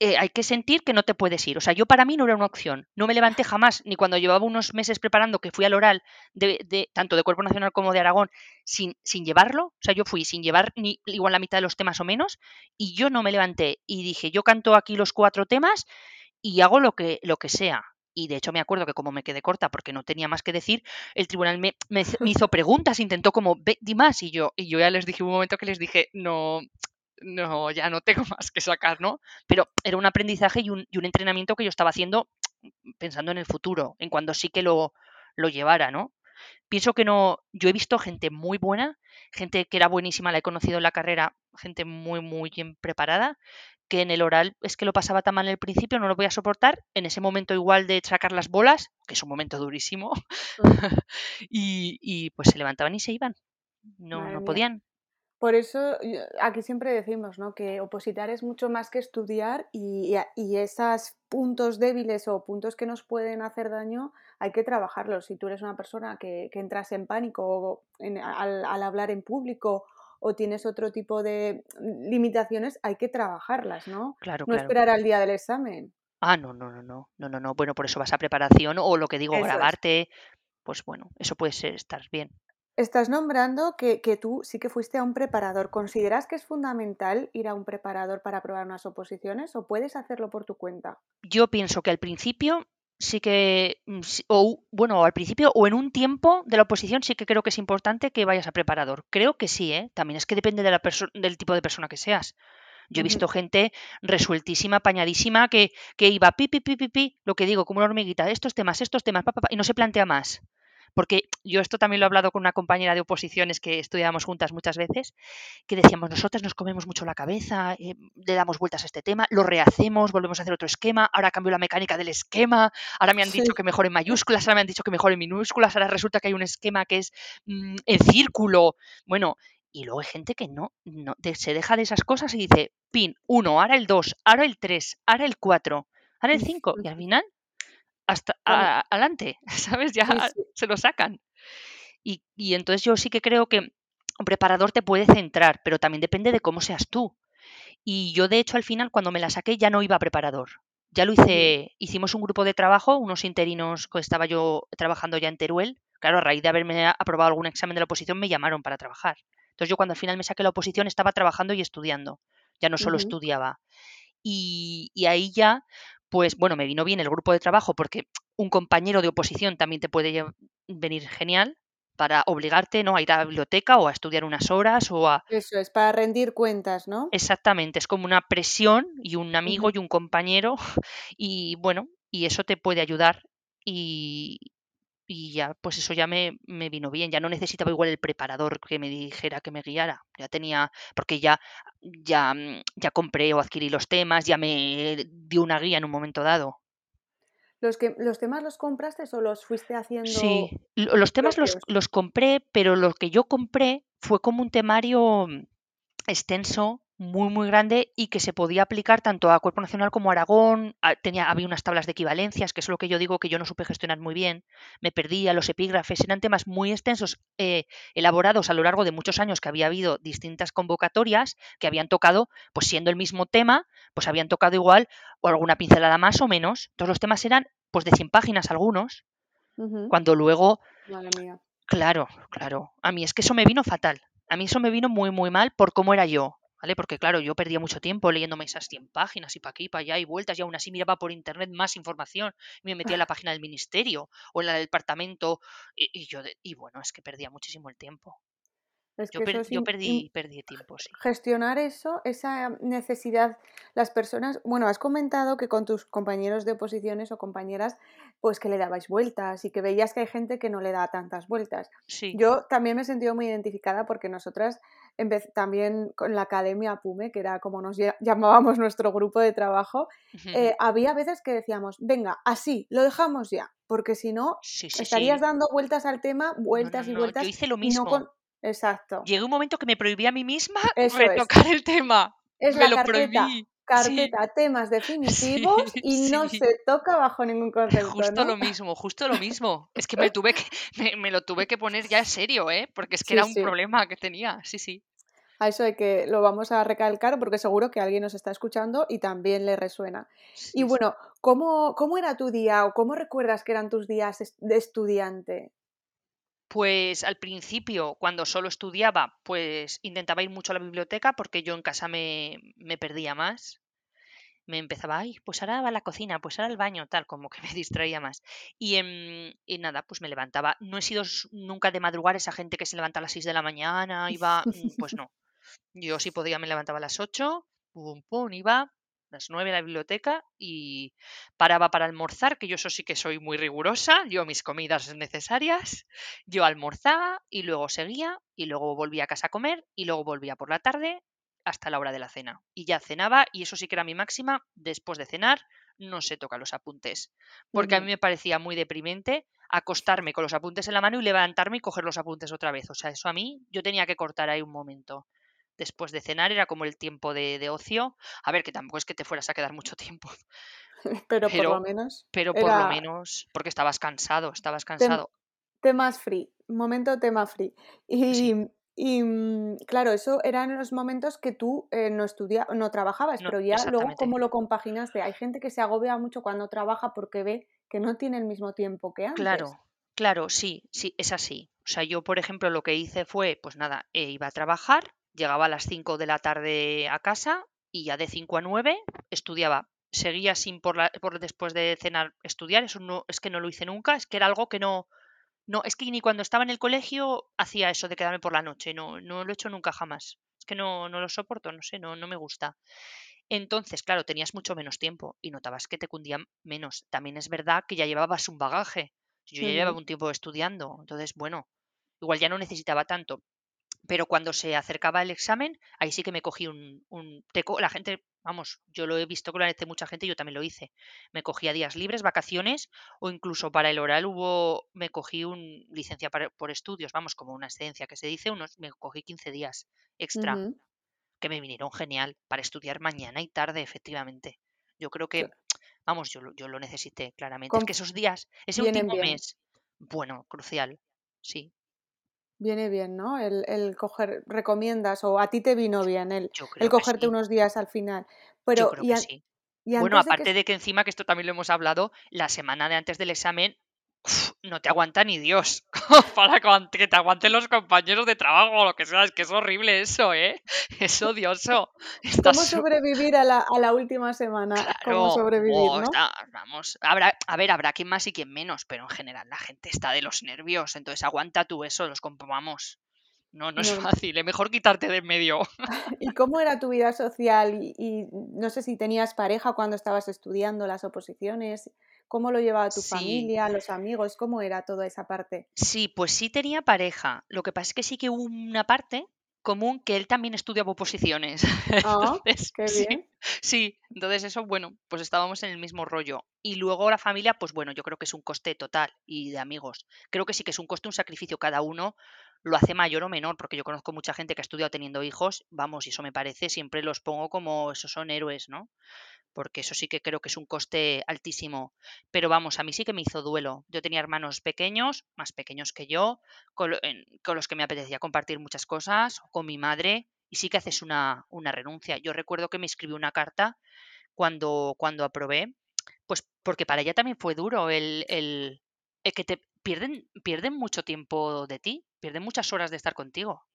Speaker 1: eh, hay que sentir que no te puedes ir. O sea, yo para mí no era una opción. No me levanté jamás, ni cuando llevaba unos meses preparando, que fui al oral, de, de- tanto de Cuerpo Nacional como de Aragón, sin, sin llevarlo. O sea, yo fui sin llevar ni igual la mitad de los temas o menos, y yo no me levanté. Y dije, yo canto aquí los cuatro temas y hago lo que, lo que sea. Y de hecho me acuerdo que como me quedé corta porque no tenía más que decir, el tribunal me, me hizo me hizo (laughs) preguntas, intentó como, "Ve, di más, y yo, y yo ya les dije, un momento que les dije, no, no, ya no tengo (laughs) más que sacar, ¿no? Pero era un aprendizaje y un, y un entrenamiento que yo estaba haciendo pensando en el futuro, en cuando sí que lo, lo llevara, ¿no? Pienso que no, yo he visto gente muy buena, gente que era buenísima, la he conocido en la carrera, gente muy, muy bien preparada, que en el oral es que lo pasaba tan mal en el principio, no lo voy a soportar, en ese momento igual de sacar las bolas, que es un momento durísimo, (laughs) y, y pues se levantaban y se iban, no,
Speaker 2: Madre
Speaker 1: no
Speaker 2: mía. Por eso yo- aquí siempre decimos, ¿no? Que opositar es mucho más que estudiar y, y esos puntos débiles o puntos que nos pueden hacer daño hay que trabajarlos. Si tú eres una persona que, que entras en pánico o en- al, al hablar en público o tienes otro tipo de limitaciones, hay que trabajarlas, ¿no?
Speaker 1: Claro,
Speaker 2: No
Speaker 1: claro.
Speaker 2: esperar al día del examen.
Speaker 1: Ah, no, no, no, no, no, no, no. Bueno, por eso vas a preparación o lo que digo,
Speaker 2: Eso es.
Speaker 1: grabarte, pues bueno, eso puede ser, estar bien.
Speaker 2: Estás nombrando que, que tú sí que fuiste a un preparador. ¿Consideras que es fundamental ir a un preparador para aprobar unas oposiciones o puedes hacerlo por tu cuenta?
Speaker 1: Yo pienso que al principio sí que, mm, o bueno, al principio o en un tiempo de la oposición sí que creo que es importante que vayas a preparador. Creo que sí, ¿eh? También es que depende de la del tipo de persona que seas. Yo he visto gente resueltísima, apañadísima, que, que iba pi, pi, pi, pi, pi, lo que digo, como una hormiguita, estos temas, estos temas, pa, pa, pa, y no se plantea más. Porque yo esto también lo he hablado con una compañera de oposiciones que estudiábamos juntas muchas veces, que decíamos, nosotras nos comemos mucho la cabeza, eh, le damos vueltas a este tema, lo rehacemos, volvemos a hacer otro esquema, ahora cambio la mecánica del esquema, ahora me han
Speaker 2: Sí.
Speaker 1: dicho que mejor en mayúsculas, ahora me han dicho que mejor en minúsculas, ahora resulta que hay un esquema que es mm, en círculo. Bueno, y luego hay gente que no, no de- se deja de esas cosas y dice, pin, uno, ahora el 2, ahora el 3, ahora el 4, ahora el 5, y al final, hasta a- adelante, (laughs) ¿sabes? Ya
Speaker 2: Sí, sí.
Speaker 1: se lo sacan. Y, y entonces yo sí que creo que un preparador te puede centrar, pero también depende de cómo seas tú. Y yo, de hecho, al final, cuando me la saqué, ya no iba a preparador. Ya lo hice, hicimos un grupo de trabajo, unos interinos que estaba yo trabajando ya en Teruel. Claro, a raíz de haberme aprobado algún examen de la oposición, me llamaron para trabajar. Entonces yo cuando al final me saqué la oposición estaba trabajando y estudiando. Ya no solo estudiaba. Y, y ahí ya pues bueno, me vino bien el grupo de trabajo porque un compañero de oposición también te puede venir genial para obligarte ¿no? a ir a la biblioteca o a estudiar unas horas o a...
Speaker 2: Eso es, para rendir cuentas, ¿no?
Speaker 1: Exactamente, es como una presión y un amigo y un compañero (laughs) y bueno, y eso te puede ayudar y, y ya, pues eso ya me, me, vino bien, ya no necesitaba igual el preparador que me dijera que me guiara, ya tenía, porque ya, ya, mm, ya compré o adquirí los temas, ya me dio una guía en un momento dado.
Speaker 2: ¿Los, que, ¿Los temas los compraste o los fuiste haciendo?
Speaker 1: Sí, los temas los, los compré, pero lo que yo compré fue como un temario mm, extenso muy, muy grande y que se podía aplicar tanto a Cuerpo Nacional como a Aragón. Tenía, había unas tablas de equivalencias, que es lo que yo digo que yo no supe gestionar muy bien. Me perdía los epígrafes, eran temas muy extensos, eh, elaborados a lo largo de muchos años que había habido distintas convocatorias que habían tocado, pues siendo el mismo tema, pues habían tocado igual o alguna pincelada más o menos. Todos los temas eran pues de 100 páginas algunos, cuando luego... Claro, claro. A mí es que eso me vino fatal. A mí eso me vino muy, muy mal por cómo era yo. ¿Vale? Porque claro, yo perdía mucho tiempo leyéndome esas 100 páginas y para aquí, para allá y vueltas y aún así miraba por internet más información y me metía en la (laughs) página del ministerio o en la del departamento y, yo y bueno, es que perdía muchísimo el tiempo. Yo, perdí, perdí tiempo, sí.
Speaker 2: Gestionar eso, esa necesidad, las personas, bueno, has comentado que con tus compañeros de oposiciones o compañeras, pues que le dabais vueltas y que veías que hay gente que no le da tantas vueltas.
Speaker 1: Sí.
Speaker 2: Yo también me he sentido muy identificada porque nosotras también con la Academia Pume, que era como nos (laughs) llamábamos nuestro grupo de trabajo, eh, había veces que decíamos, venga, así, lo dejamos ya, porque si no, estarías dando vueltas al tema, vueltas y vueltas.
Speaker 1: Yo hice lo mismo.
Speaker 2: Exacto.
Speaker 1: Llegó un momento que me prohibí a mí misma (laughs) retocar el tema.
Speaker 2: Es me lo prohibí carpeta temas (laughs) definitivos y no se toca bajo ningún concepto.
Speaker 1: Justo lo mismo, justo lo mismo. Es que me (laughs) tuve que, me, lo tuve que poner ya en serio, ¿eh? Porque es que era un problema que tenía, sí, sí.
Speaker 2: A eso hay que lo vamos a recalcar porque seguro que alguien nos está escuchando y también le resuena. y bueno, ¿cómo, ¿cómo era tu día o cómo recuerdas que eran tus días de estudiante?
Speaker 1: Pues al principio, cuando solo estudiaba, pues intentaba ir mucho a la biblioteca porque yo en casa me, me perdía más. Me empezaba, ay, pues ahora va a la cocina, pues ahora al baño, tal, como que (laughs) me distraía más. Y, em, y nada, pues me levantaba. No he sido nunca de madrugar esa gente que se levanta a las 6 de la mañana, iba, mm, pues no. Yo sí podía, me levantaba a las 8, pum, pum, iba, las 9 a la biblioteca y paraba para almorzar, que yo eso sí que soy muy rigurosa, yo mis comidas necesarias, yo almorzaba y luego seguía y luego volvía a casa a comer y luego volvía por la tarde hasta la hora de la cena. Y ya cenaba y eso sí que era mi máxima, después de cenar no se toca los apuntes, porque a mí me parecía muy deprimente acostarme con los apuntes en la mano y levantarme y coger los apuntes otra vez. O sea, eso a mí yo tenía que cortar ahí un momento después de cenar, era como el tiempo de, ocio. A ver, que tampoco es que te fueras a quedar mucho tiempo. (laughs)
Speaker 2: Pero, por lo menos.
Speaker 1: Pero por lo menos, porque estabas cansado, estabas cansado.
Speaker 2: temas free, momento tema free. Y, y mm, claro, eso eran los momentos que tú eh, no estudiabas, no trabajabas, pero ya luego cómo lo compaginaste. Hay gente que se agobia mucho cuando trabaja porque ve que no tiene el mismo tiempo que antes.
Speaker 1: Claro, claro, sí, sí, es así. O sea, yo, por ejemplo, lo que hice fue, pues nada, eh, iba a trabajar, Llegaba a las 5 de la tarde a casa y ya de 5 a 9 estudiaba. Seguía sin por, la, por después de cenar estudiar, eso no es que no lo hice nunca, es que era algo que no no es que ni cuando estaba en el colegio hacía eso de quedarme por la noche, no no lo he hecho nunca jamás. Es que no no lo soporto, no sé, no no me gusta. Entonces, claro, tenías mucho menos tiempo y notabas que te cundía menos. También es verdad que ya llevabas un bagaje. Yo ya llevaba un tiempo estudiando, entonces, bueno, igual ya no necesitaba tanto pero cuando se acercaba el examen, ahí sí que me cogí un, un teco. La gente, vamos, yo lo he visto claramente mucha gente, yo también lo hice. Me cogía días libres, vacaciones, o incluso para el oral hubo, me cogí un licencia por estudios, vamos, como una excedencia que se dice, unos, me cogí 15 días extra, que me vinieron genial para estudiar mañana y tarde, efectivamente. Yo creo que, vamos, yo, yo lo necesité claramente. es que esos días, ese último mes, bueno, crucial, sí.
Speaker 2: Viene bien, ¿no? El, el, coger, recomiendas, o a ti te vino bien el, el cogerte unos días al final. Pero,
Speaker 1: Yo creo que sí. bueno, aparte de que... de que encima, que esto también lo hemos hablado, la semana de antes del examen no te aguanta ni Dios (laughs) para que te aguanten los compañeros de trabajo o lo que sea. Es que es horrible eso, ¿eh? (laughs) Es odioso.
Speaker 2: ¿Cómo sobrevivir a la, última semana? ¿Cómo sobrevivir, no?
Speaker 1: vamos, habrá, a ver, habrá quien más y quien menos, pero en general la gente está de los nervios. Entonces aguanta tú eso, los comprobamos. No, no es fácil, es mejor quitarte de en medio. (laughs)
Speaker 2: ¿Y cómo era tu vida social? Y, no sé si tenías pareja cuando estabas estudiando las oposiciones. ¿Cómo lo llevaba tu familia, los amigos? ¿Cómo era toda esa parte?
Speaker 1: Sí, pues sí tenía pareja. Lo que pasa es que sí que hubo una parte común que él también estudiaba oposiciones. (laughs)
Speaker 2: Ah, qué bien.
Speaker 1: Sí, entonces eso, bueno, pues estábamos en el mismo rollo. Y luego la familia, pues bueno, yo creo que es un coste total y de amigos. Creo que sí que es un coste, un sacrificio cada uno lo hace mayor o menor, porque yo conozco mucha gente que ha estudiado teniendo hijos, vamos, y eso me parece, siempre los pongo como esos son héroes, ¿no? Porque eso sí que creo que es un coste altísimo. Pero vamos, a mí sí que me hizo duelo. Yo tenía hermanos pequeños, más pequeños que yo, con, los que me apetecía compartir muchas cosas, con mi madre, y sí que haces una, una renuncia. Yo recuerdo que me escribió una carta cuando, cuando aprobé, pues porque para ella también fue duro el, el, el que te pierden, pierden mucho tiempo de ti, pierden muchas horas de estar contigo.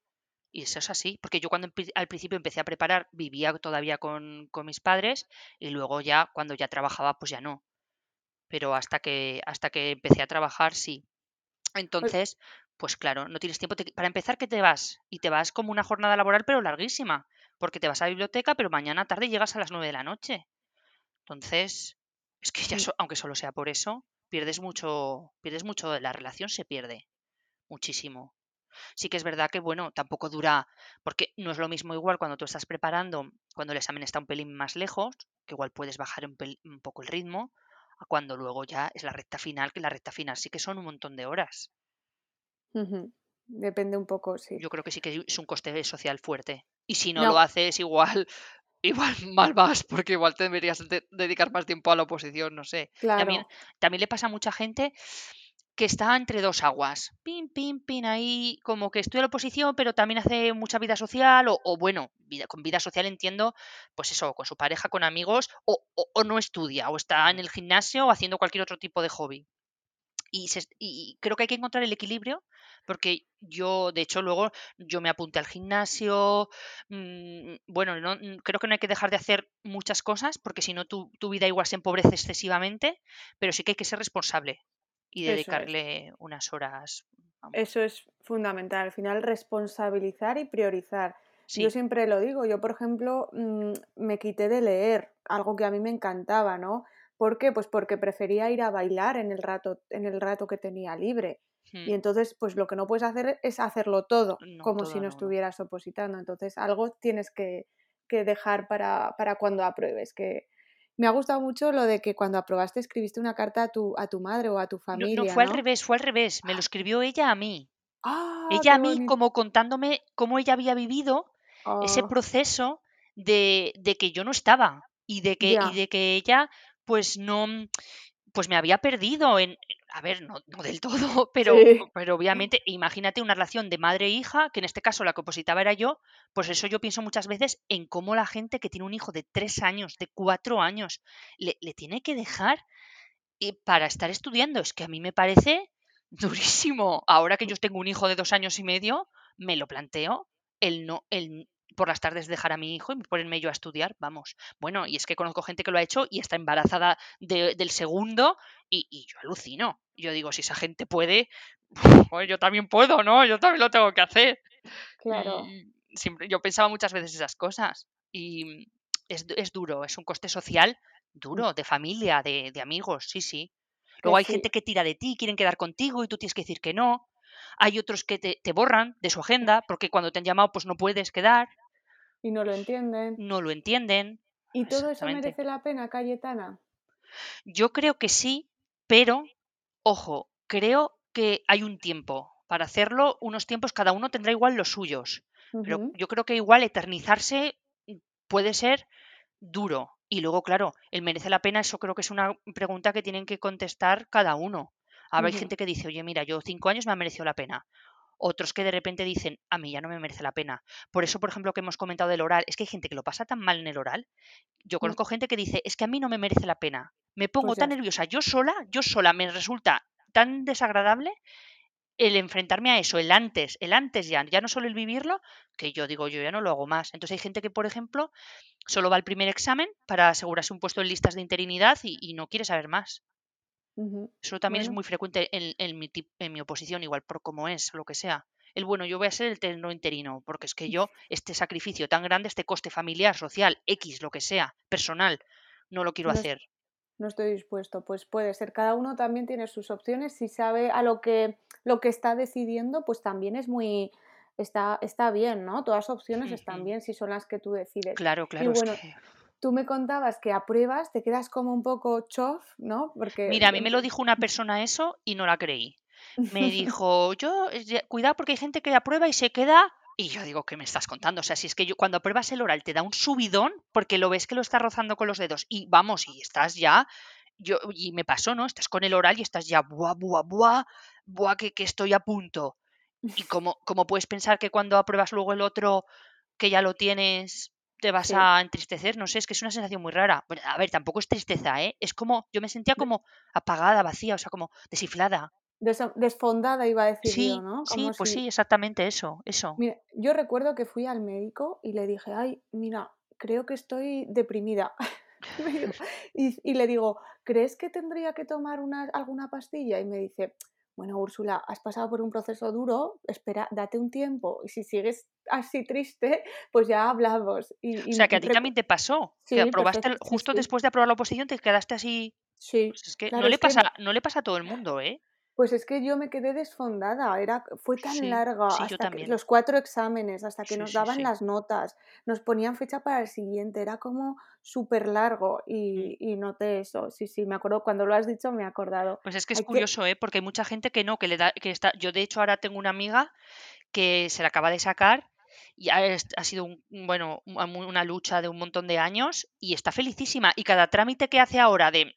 Speaker 1: Y eso es así, porque yo cuando al principio empecé a preparar, vivía todavía con, mis padres y luego ya cuando ya trabajaba, pues ya no. Pero hasta que, hasta que empecé a trabajar, sí. Entonces, pues claro, no tienes tiempo. para empezar, que te vas? Y te vas como una jornada laboral, pero larguísima. Porque te vas a la biblioteca, pero mañana tarde llegas a las 9 de la noche. Entonces, es que ya, aunque solo sea por eso, pierdes mucho, pierdes mucho, la relación se pierde muchísimo. Sí que es verdad que, bueno, tampoco dura, porque no es lo mismo igual cuando tú estás preparando, cuando el examen está un pelín más lejos, que igual puedes bajar un, poco el ritmo, a cuando luego ya es la recta final, que la recta final sí que son un montón de horas.
Speaker 2: Depende un poco, sí.
Speaker 1: Yo creo que sí que es un coste social fuerte. Y si no, lo haces, igual igual (laughs) mal vas, porque igual te deberías dedicar más tiempo a la oposición, no sé. También, también le pasa a mucha gente que está entre dos aguas. Pin, pin, pin, ahí como que estudia la oposición, pero también hace mucha vida social, o, bueno, vida, con vida social entiendo, pues eso, con su pareja, con amigos, o, o, no estudia, o está en el gimnasio o haciendo cualquier otro tipo de hobby. Y, y creo que hay que encontrar el equilibrio porque yo, de hecho, luego yo me apunté al gimnasio, mm, bueno, no, mm, creo que no hay que dejar de hacer muchas cosas, porque si no tu, vida igual se empobrece excesivamente, pero sí que hay que ser responsable y dedicarle unas horas.
Speaker 2: Eso es fundamental, al final responsabilizar y priorizar. Yo siempre lo digo, yo por ejemplo mm, me quité de leer, algo que a mí me encantaba, ¿no? ¿Por qué? Pues porque prefería ir a bailar en el rato, en el rato que tenía libre. Y hmm. entonces, pues lo que no puedes hacer es hacerlo todo, como si no, estuvieras opositando. Entonces, algo tienes que, dejar para, cuando apruebes. Que me ha gustado mucho lo de que cuando aprobaste escribiste una carta a tu, a tu madre o a tu familia.
Speaker 1: No, fue al revés, fue al revés. Me lo escribió ella a mí. Ah, ella a mí, como contándome cómo ella había vivido ese ah. proceso de, que yo no estaba y de que, y de que ella pues no pues me había perdido en, a ver, no, del todo, (laughs) pero, pero (laughs) obviamente, imagínate una relación de madre e hija, que en este caso la que opositaba era yo, pues eso yo pienso muchas veces en cómo la gente que tiene un hijo de tres años, de cuatro años, le, tiene que dejar eh, para estar estudiando. Es que a mí me parece (laughs) durísimo. Ahora que yo tengo un hijo de dos años y medio, me lo planteo el no, el, por las tardes dejar a mi hijo y ponerme yo a estudiar, vamos. Bueno, y es que conozco gente que lo ha hecho y está embarazada del segundo y, yo alucino. Yo digo, si esa gente puede, (laughs) pues yo también puedo, ¿no? Yo también lo tengo que hacer.
Speaker 2: Claro.
Speaker 1: siempre, yo pensaba muchas veces esas cosas y es, es duro, es un coste social duro, de familia, de, amigos, sí, sí. Luego hay gente que tira de ti, quieren quedar contigo y tú tienes que decir que no. Hay otros que te, te, borran de su agenda porque cuando te han llamado pues no puedes quedar.
Speaker 2: Y no lo entienden.
Speaker 1: No lo entienden.
Speaker 2: ¿Y todo eso merece la pena, Cayetana?
Speaker 1: Yo creo que sí, pero, ojo, creo que hay un tiempo para hacerlo, unos tiempos, cada uno tendrá igual los suyos. Pero yo creo que igual eternizarse puede ser duro. Y luego, claro, el merece la pena, eso creo que es una pregunta que tienen que contestar cada uno. Habrá gente que dice, oye, mira, yo cinco años me ha merecido la pena. Otros que de repente dicen, a mí ya no me merece la pena. Por eso, por ejemplo, que hemos comentado del oral, es que hay gente que lo pasa tan mal en el oral. Yo mm. conozco gente que dice, es que a mí no me merece la pena. Me pongo pues tan nerviosa yo sola, yo sola me resulta tan desagradable el enfrentarme a eso, el antes, el antes ya, ya no solo el vivirlo, que yo digo, yo ya no lo hago más. Entonces hay gente que, por ejemplo, solo va al primer examen para asegurarse un puesto en listas de interinidad y, no quiere saber más. Eso también es muy frecuente en, mi, en mi oposición, igual por cómo es, lo que sea. El bueno, yo voy a ser el terno interino, porque es que yo, (laughs) este sacrificio tan grande, este coste familiar, social, X, lo que sea, personal, no lo quiero hacer
Speaker 2: no estoy dispuesto. Pues puede ser, cada uno también tiene sus opciones, si sabe a lo que, lo que está decidiendo, pues también es muy, está, está bien, ¿no? Todas las opciones están bien si son las que tú decides.
Speaker 1: Claro, claro.
Speaker 2: Y bueno, tú me contabas que a pruebas te quedas como un poco chof, ¿no? Porque...
Speaker 1: Mira, a mí me lo dijo una persona eso y no la creí. Me (laughs) dijo, yo, cuidado porque hay gente que aprueba y se queda y yo digo, ¿qué me estás contando? O sea, si es que yo cuando pruebas el oral te da un subidón porque lo ves que lo está rozando con los dedos y vamos, y estás ya, yo, y me pasó, ¿no? Estás con el oral y estás ya, buah, buah, buah, buah, que, que estoy a punto. Y (laughs) como, como puedes pensar que cuando apruebas luego el otro, que ya lo tienes, te vas a entristecer, no sé, es que es una sensación muy rara. A ver, tampoco es tristeza, ¿eh? Es como, yo me sentía como apagada, vacía, o sea, como desinflada
Speaker 2: desfondada iba a decir yo, ¿no?
Speaker 1: sí, pues sí, exactamente eso, eso.
Speaker 2: Mira, yo recuerdo que fui al médico y le dije, ay, mira, creo que estoy deprimida. (laughs) (laughs) y, le digo, ¿crees que tendría que tomar una, alguna pastilla? Y me dice, bueno, Úrsula, has pasado por un proceso duro, espera, date un tiempo. Y si sigues así triste, (laughs) pues ya hablamos.
Speaker 1: Y, o sea, que a ti también te pasó, que aprobaste, justo después de aprobar la oposición te quedaste así... Sí, pues es que no le pasa, no le pasa a todo el mundo, ¿eh?
Speaker 2: Pues es que yo me quedé desfondada, era, fue tan larga hasta que los cuatro exámenes, hasta que nos daban las notas, nos ponían fecha para el siguiente, era como súper largo mm. y, noté eso. Sí, sí, me acuerdo, cuando lo has dicho me he acordado.
Speaker 1: Pues es que es curioso, ¿eh? Porque hay mucha gente que no, que le da, que está, yo de hecho ahora tengo una amiga que se la acaba de sacar y ha, sido un, bueno, una lucha de un montón de años y está felicísima. Y cada trámite que hace ahora de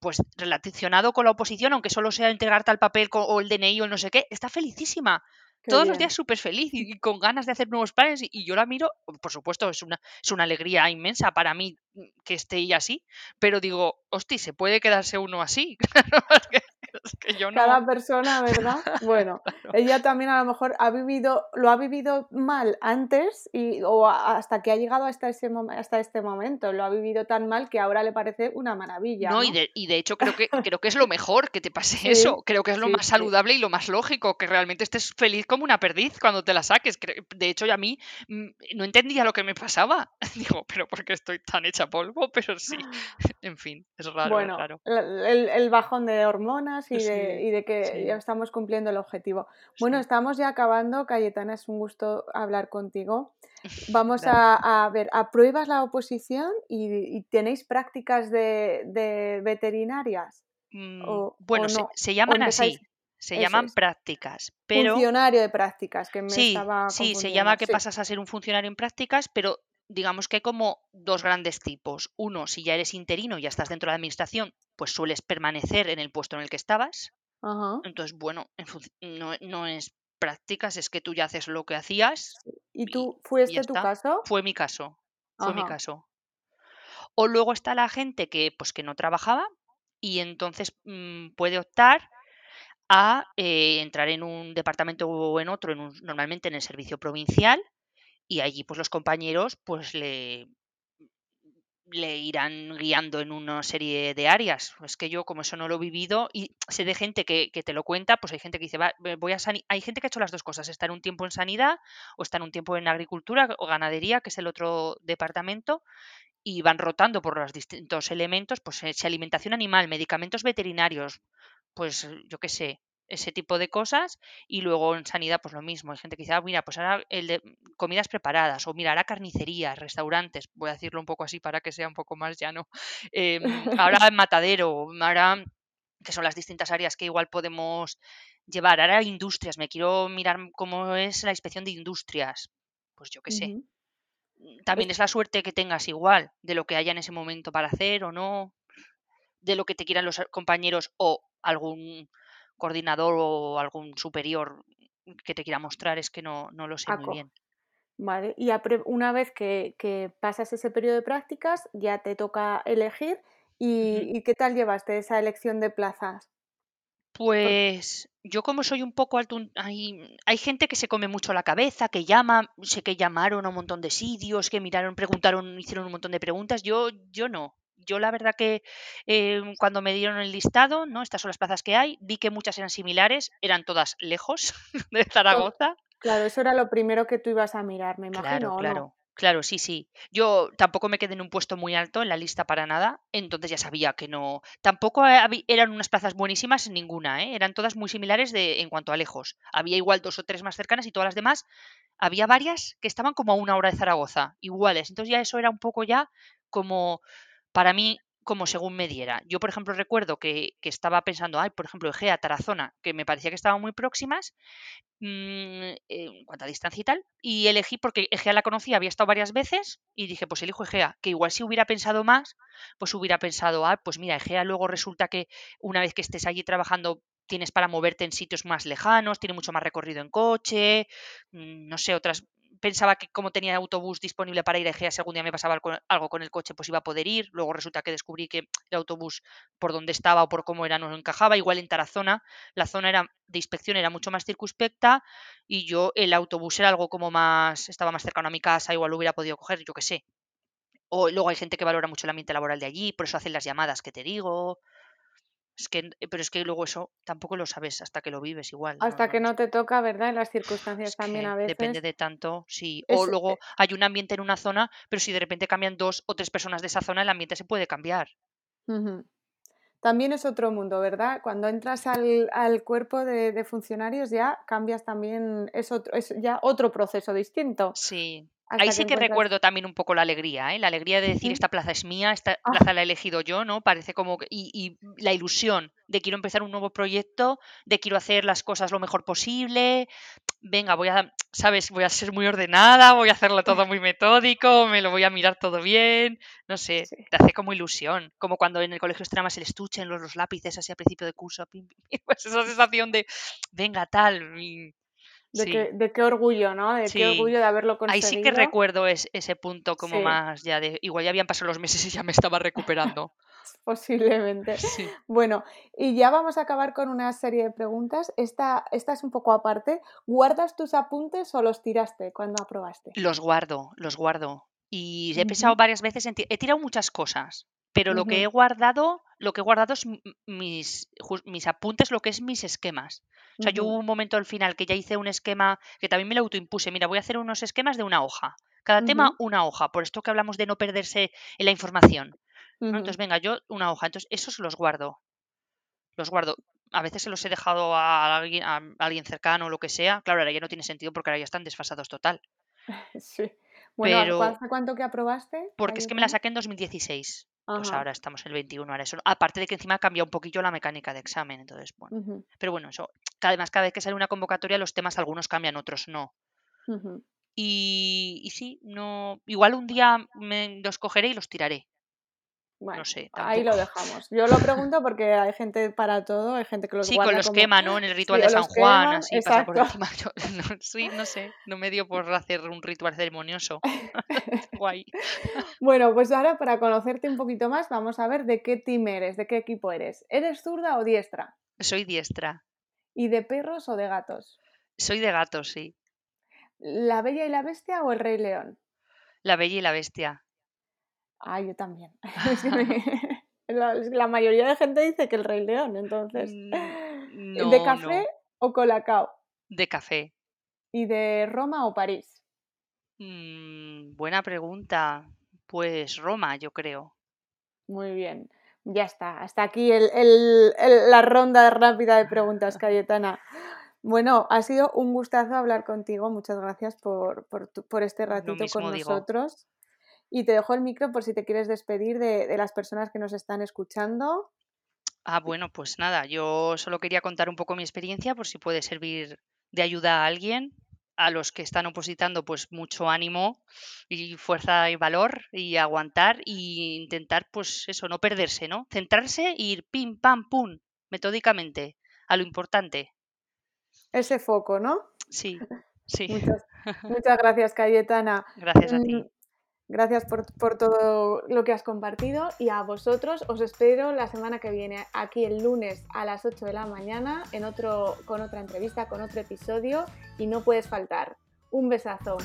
Speaker 1: pues relacionado con la oposición, aunque solo sea entregarte al papel o el DNI o no sé qué, está felicísima. Todos los días súper feliz y, con ganas de hacer nuevos planes y, yo la miro, por supuesto, es una, es una alegría inmensa para mí que esté ella así, pero digo, hosti, se puede quedarse uno así. (laughs) (laughs)
Speaker 2: Cada persona, ¿verdad? (laughs) Bueno, ella también a lo mejor ha vivido, lo ha vivido mal antes y, o hasta que ha llegado hasta, ese hasta este momento. Lo ha vivido tan mal que ahora le parece una maravilla.
Speaker 1: No, Y, de, y, de, hecho creo que, creo que es lo mejor que te pase (laughs) eso. Creo que es lo más saludable y lo más lógico, que realmente estés feliz como una perdiz cuando te la saques. De hecho, a mí mm, no entendía lo que me pasaba. Digo, pero ¿por qué estoy tan hecha polvo? Pero sí, (gasps) en fin, es raro.
Speaker 2: Bueno,
Speaker 1: raro.
Speaker 2: El, el bajón de hormonas y de, que ya estamos cumpliendo el objetivo. Bueno, estamos ya acabando. Cayetana, es un gusto hablar contigo. (laughs) Vamos a, ver, ¿apruebas la oposición y, tenéis prácticas de, veterinarias?
Speaker 1: Mm, bueno, se, llaman así. Se llaman prácticas, pero...
Speaker 2: Funcionario de prácticas, que me
Speaker 1: sí,
Speaker 2: estaba
Speaker 1: Sí, se llama que pasas a ser un funcionario en prácticas, pero digamos que hay como dos grandes tipos. Uno, si ya eres interino y ya estás dentro de la administración, pues sueles permanecer en el puesto en el que estabas. Entonces, bueno, no, es prácticas, es que tú ya haces lo que hacías.
Speaker 2: ¿Y tú fue este tu caso?
Speaker 1: Fue mi caso. Fue mi caso. O luego está la gente que, pues, que no trabajaba y entonces mm, puede optar a eh, entrar en un departamento o en otro, en un, normalmente en el servicio provincial, y allí pues los compañeros pues le, le irán guiando en una serie de áreas. Es que yo como eso no lo he vivido y sé de gente que, te lo cuenta, pues hay gente que dice, Va, voy a hay gente que ha hecho las dos cosas, está en un tiempo en sanidad o está en un tiempo en agricultura o ganadería, que es el otro departamento, y van rotando por los distintos elementos, pues eh, alimentación animal, medicamentos veterinarios, pues yo qué sé, ese tipo de cosas y luego en sanidad pues lo mismo. Hay gente que dice ah, mira pues ahora el de comidas preparadas o mira ahora carnicerías restaurantes voy a decirlo un poco así para que sea un poco más llano (laughs) eh, ahora (laughs) matadero ahora que son las distintas áreas que igual podemos llevar. Ahora industrias me quiero mirar cómo es la inspección de industrias. Pues yo qué sé. También es la suerte que tengas igual de lo que haya en ese momento para hacer o no de lo que te quieran los compañeros o algún coordinador o algún superior que te quiera mostrar, es que no, no lo sé muy bien.
Speaker 2: Vale, y una vez que, pasas ese periodo de prácticas, ya te toca elegir. ¿Y, qué tal llevaste esa elección de plazas?
Speaker 1: Pues yo como soy un poco alto, hay, hay gente que se come mucho la cabeza, que llama, sé que llamaron a un montón de sitios, que miraron, preguntaron, hicieron un montón de preguntas. Yo, yo no. Yo la verdad que eh, cuando me dieron el listado, ¿no? Estas son las plazas que hay, vi que muchas eran similares, eran todas lejos (laughs) de Zaragoza.
Speaker 2: Claro, eso era lo primero que tú ibas a mirar, me imagino,
Speaker 1: Claro,
Speaker 2: ¿o
Speaker 1: claro.
Speaker 2: no?
Speaker 1: Claro, sí, sí. Yo tampoco me quedé en un puesto muy alto en la lista para nada, entonces ya sabía que no. Tampoco eran unas plazas buenísimas ninguna, ¿eh? Eran todas muy similares de, en cuanto a lejos. Había igual dos o tres más cercanas y todas las demás, había varias que estaban como a una hora de Zaragoza, iguales. Entonces ya eso era un poco ya como, para mí, como según me diera. Yo, por ejemplo, recuerdo que, que estaba pensando, ay, por ejemplo, Egea, Tarazona, que me parecía que estaban muy próximas mm, en cuanto a distancia y tal, y elegí porque Egea la conocía, había estado varias veces, y dije, pues elijo Egea, que igual si hubiera pensado más, pues hubiera pensado, ah, pues mira, Egea luego resulta que una vez que estés allí trabajando tienes para moverte en sitios más lejanos, tiene mucho más recorrido en coche, mm, no sé, otras... Pensaba que como tenía autobús disponible para ir a Egea, si algún día me pasaba algo con el coche, pues iba a poder ir. Luego resulta que descubrí que el autobús por donde estaba o por cómo era no encajaba. Igual en Tarazona la zona era de inspección era mucho más circunspecta y yo el autobús era algo como más, estaba más cercano a mi casa, igual lo hubiera podido coger, yo qué sé. O luego hay gente que valora mucho el ambiente laboral de allí, por eso hacen las llamadas que te digo. Es que, eh, pero es que luego eso tampoco lo sabes hasta que lo vives igual.
Speaker 2: Hasta
Speaker 1: no
Speaker 2: que no te toca, ¿verdad? En las
Speaker 1: Es
Speaker 2: circunstancias también a
Speaker 1: que depende
Speaker 2: veces.
Speaker 1: de tanto, sí. O
Speaker 2: Es, eh,
Speaker 1: luego hay un ambiente en una zona, pero si de repente cambian dos o tres personas de esa zona, el ambiente se puede cambiar.
Speaker 2: También es otro mundo, ¿verdad? Cuando entras al, al cuerpo de, de funcionarios ya cambias también, es, otro, es ya otro proceso distinto.
Speaker 1: Sí. Ahí sí que
Speaker 2: encuentras...
Speaker 1: recuerdo también un poco la alegría, ¿eh? La alegría de decir, esta plaza es mía, esta
Speaker 2: Ah,
Speaker 1: plaza la he elegido yo, ¿no? Parece como que... Y, y la ilusión de quiero empezar un nuevo proyecto, de quiero hacer las cosas lo mejor posible, venga, voy a, ¿sabes? Voy a ser muy ordenada, voy a hacerlo todo (laughs) muy metódico, me lo voy a mirar todo bien, no sé,
Speaker 2: sí.
Speaker 1: te hace como ilusión, como cuando en el colegio estrenabas el estuche en los, los lápices así a principio de curso, pim, pim, pim, pues esa sensación de, venga, tal, y-
Speaker 2: De
Speaker 1: sí,
Speaker 2: qué, de qué orgullo, ¿no? De qué orgullo de haberlo
Speaker 1: Ahí sí que
Speaker 2: conseguido.
Speaker 1: recuerdo es- ese punto como
Speaker 2: Sí,
Speaker 1: más ya de, igual ya habían pasado los meses y ya me estaba recuperando. (laughs)
Speaker 2: posiblemente. (laughs)
Speaker 1: Sí.
Speaker 2: Bueno, y ya vamos a acabar con una serie de preguntas. Esta, esta es un poco aparte. ¿Guardas tus apuntes o los tiraste cuando aprobaste?
Speaker 1: Los guardo, los guardo. Y he pensado varias veces en ti- he tirado muchas cosas, pero lo que he guardado, lo que he guardado es mis, apuntes, lo que es mis esquemas. O sea, yo hubo un momento al final que ya hice un esquema que también me lo autoimpuse. Mira, voy a hacer unos esquemas de una hoja. Cada tema, una hoja. Por esto que hablamos de no perderse en la información. Entonces, venga, yo una hoja. Entonces, esos los guardo. Los guardo. A veces se los he dejado a alguien, a alguien cercano o lo que sea. Claro, ahora ya no tiene sentido porque ahora ya están desfasados total. (laughs)
Speaker 2: Sí. Bueno, ¿hace
Speaker 1: Pero
Speaker 2: cuánto que aprobaste,
Speaker 1: porque es que me la saqué en 2016. Pues ahora estamos en el 21, ahora eso. Aparte de que encima ha cambiado un poquillo la mecánica de examen, entonces, bueno. Pero bueno, eso. Además, cada vez que sale una convocatoria, los temas algunos cambian, otros no. Y, y sí, no. Igual un día me los cogeré y los tiraré. No sé,
Speaker 2: ahí lo dejamos. Yo lo pregunto porque hay gente para todo, hay gente que los
Speaker 1: Sí, con los
Speaker 2: como...
Speaker 1: quema, ¿no? (laughs) En el ritual
Speaker 2: Sí,
Speaker 1: de San Juan,
Speaker 2: queman,
Speaker 1: así pasa por
Speaker 2: exacto.
Speaker 1: encima. Yo, (laughs) no, sí, no sé, no me dio por hacer un ritual ceremonioso. (laughs) Guay.
Speaker 2: Bueno, pues ahora para conocerte un poquito más, vamos a ver de qué team eres, de qué equipo eres. ¿Eres zurda o diestra?
Speaker 1: Soy diestra.
Speaker 2: ¿Y de perros o de gatos?
Speaker 1: Soy de gatos, sí.
Speaker 2: ¿La Bella y la Bestia o el Rey León?
Speaker 1: La bella y la bestia.
Speaker 2: Ah, yo también. (laughs) (laughs) (laughs) La, la mayoría de gente dice que el Rey León, entonces.
Speaker 1: Mm,
Speaker 2: ¿De café
Speaker 1: no.
Speaker 2: o colacao?
Speaker 1: De café.
Speaker 2: ¿Y de Roma o París?
Speaker 1: Mm, buena pregunta. Pues Roma, yo creo.
Speaker 2: Muy bien. Ya está. Hasta aquí el- el- el- la ronda rápida de preguntas, Cayetana. Bueno, ha sido un gustazo hablar contigo. Muchas gracias por, por, tu- por este ratito con
Speaker 1: digo.
Speaker 2: nosotros. Y te dejo el micro por si te quieres despedir de, de las personas que nos están escuchando.
Speaker 1: Ah, bueno, pues nada, yo solo quería contar un poco mi experiencia por si puede servir de ayuda a alguien. A los que están opositando, pues mucho ánimo y fuerza y valor y aguantar y intentar, pues eso, no perderse, ¿no? Centrarse e ir pim, pam, pum, metódicamente, a lo importante.
Speaker 2: Ese foco, ¿no?
Speaker 1: Sí, (laughs) sí.
Speaker 2: Muchas, (laughs) muchas gracias, Cayetana.
Speaker 1: Gracias a
Speaker 2: Mm,
Speaker 1: ti.
Speaker 2: Gracias por, por, todo lo que has compartido y a vosotros os espero la semana que viene aquí el lunes a las 8 de la mañana en otro, con otra entrevista, con otro episodio y no puedes faltar. Un besazo.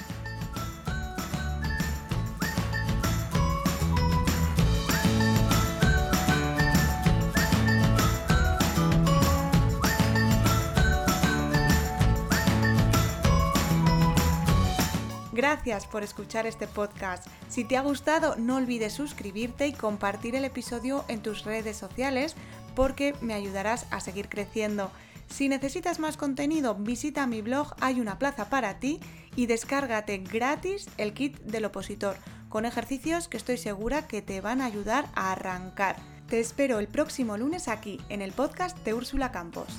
Speaker 2: Gracias por escuchar este podcast. Si te ha gustado, no olvides suscribirte y compartir el episodio en tus redes sociales porque me ayudarás a seguir creciendo. Si necesitas más contenido, visita mi blog Hay una plaza para ti y descárgate gratis el kit del opositor con ejercicios que estoy segura que te van a ayudar a arrancar. Te espero el próximo lunes aquí en el podcast de Úrsula Campos.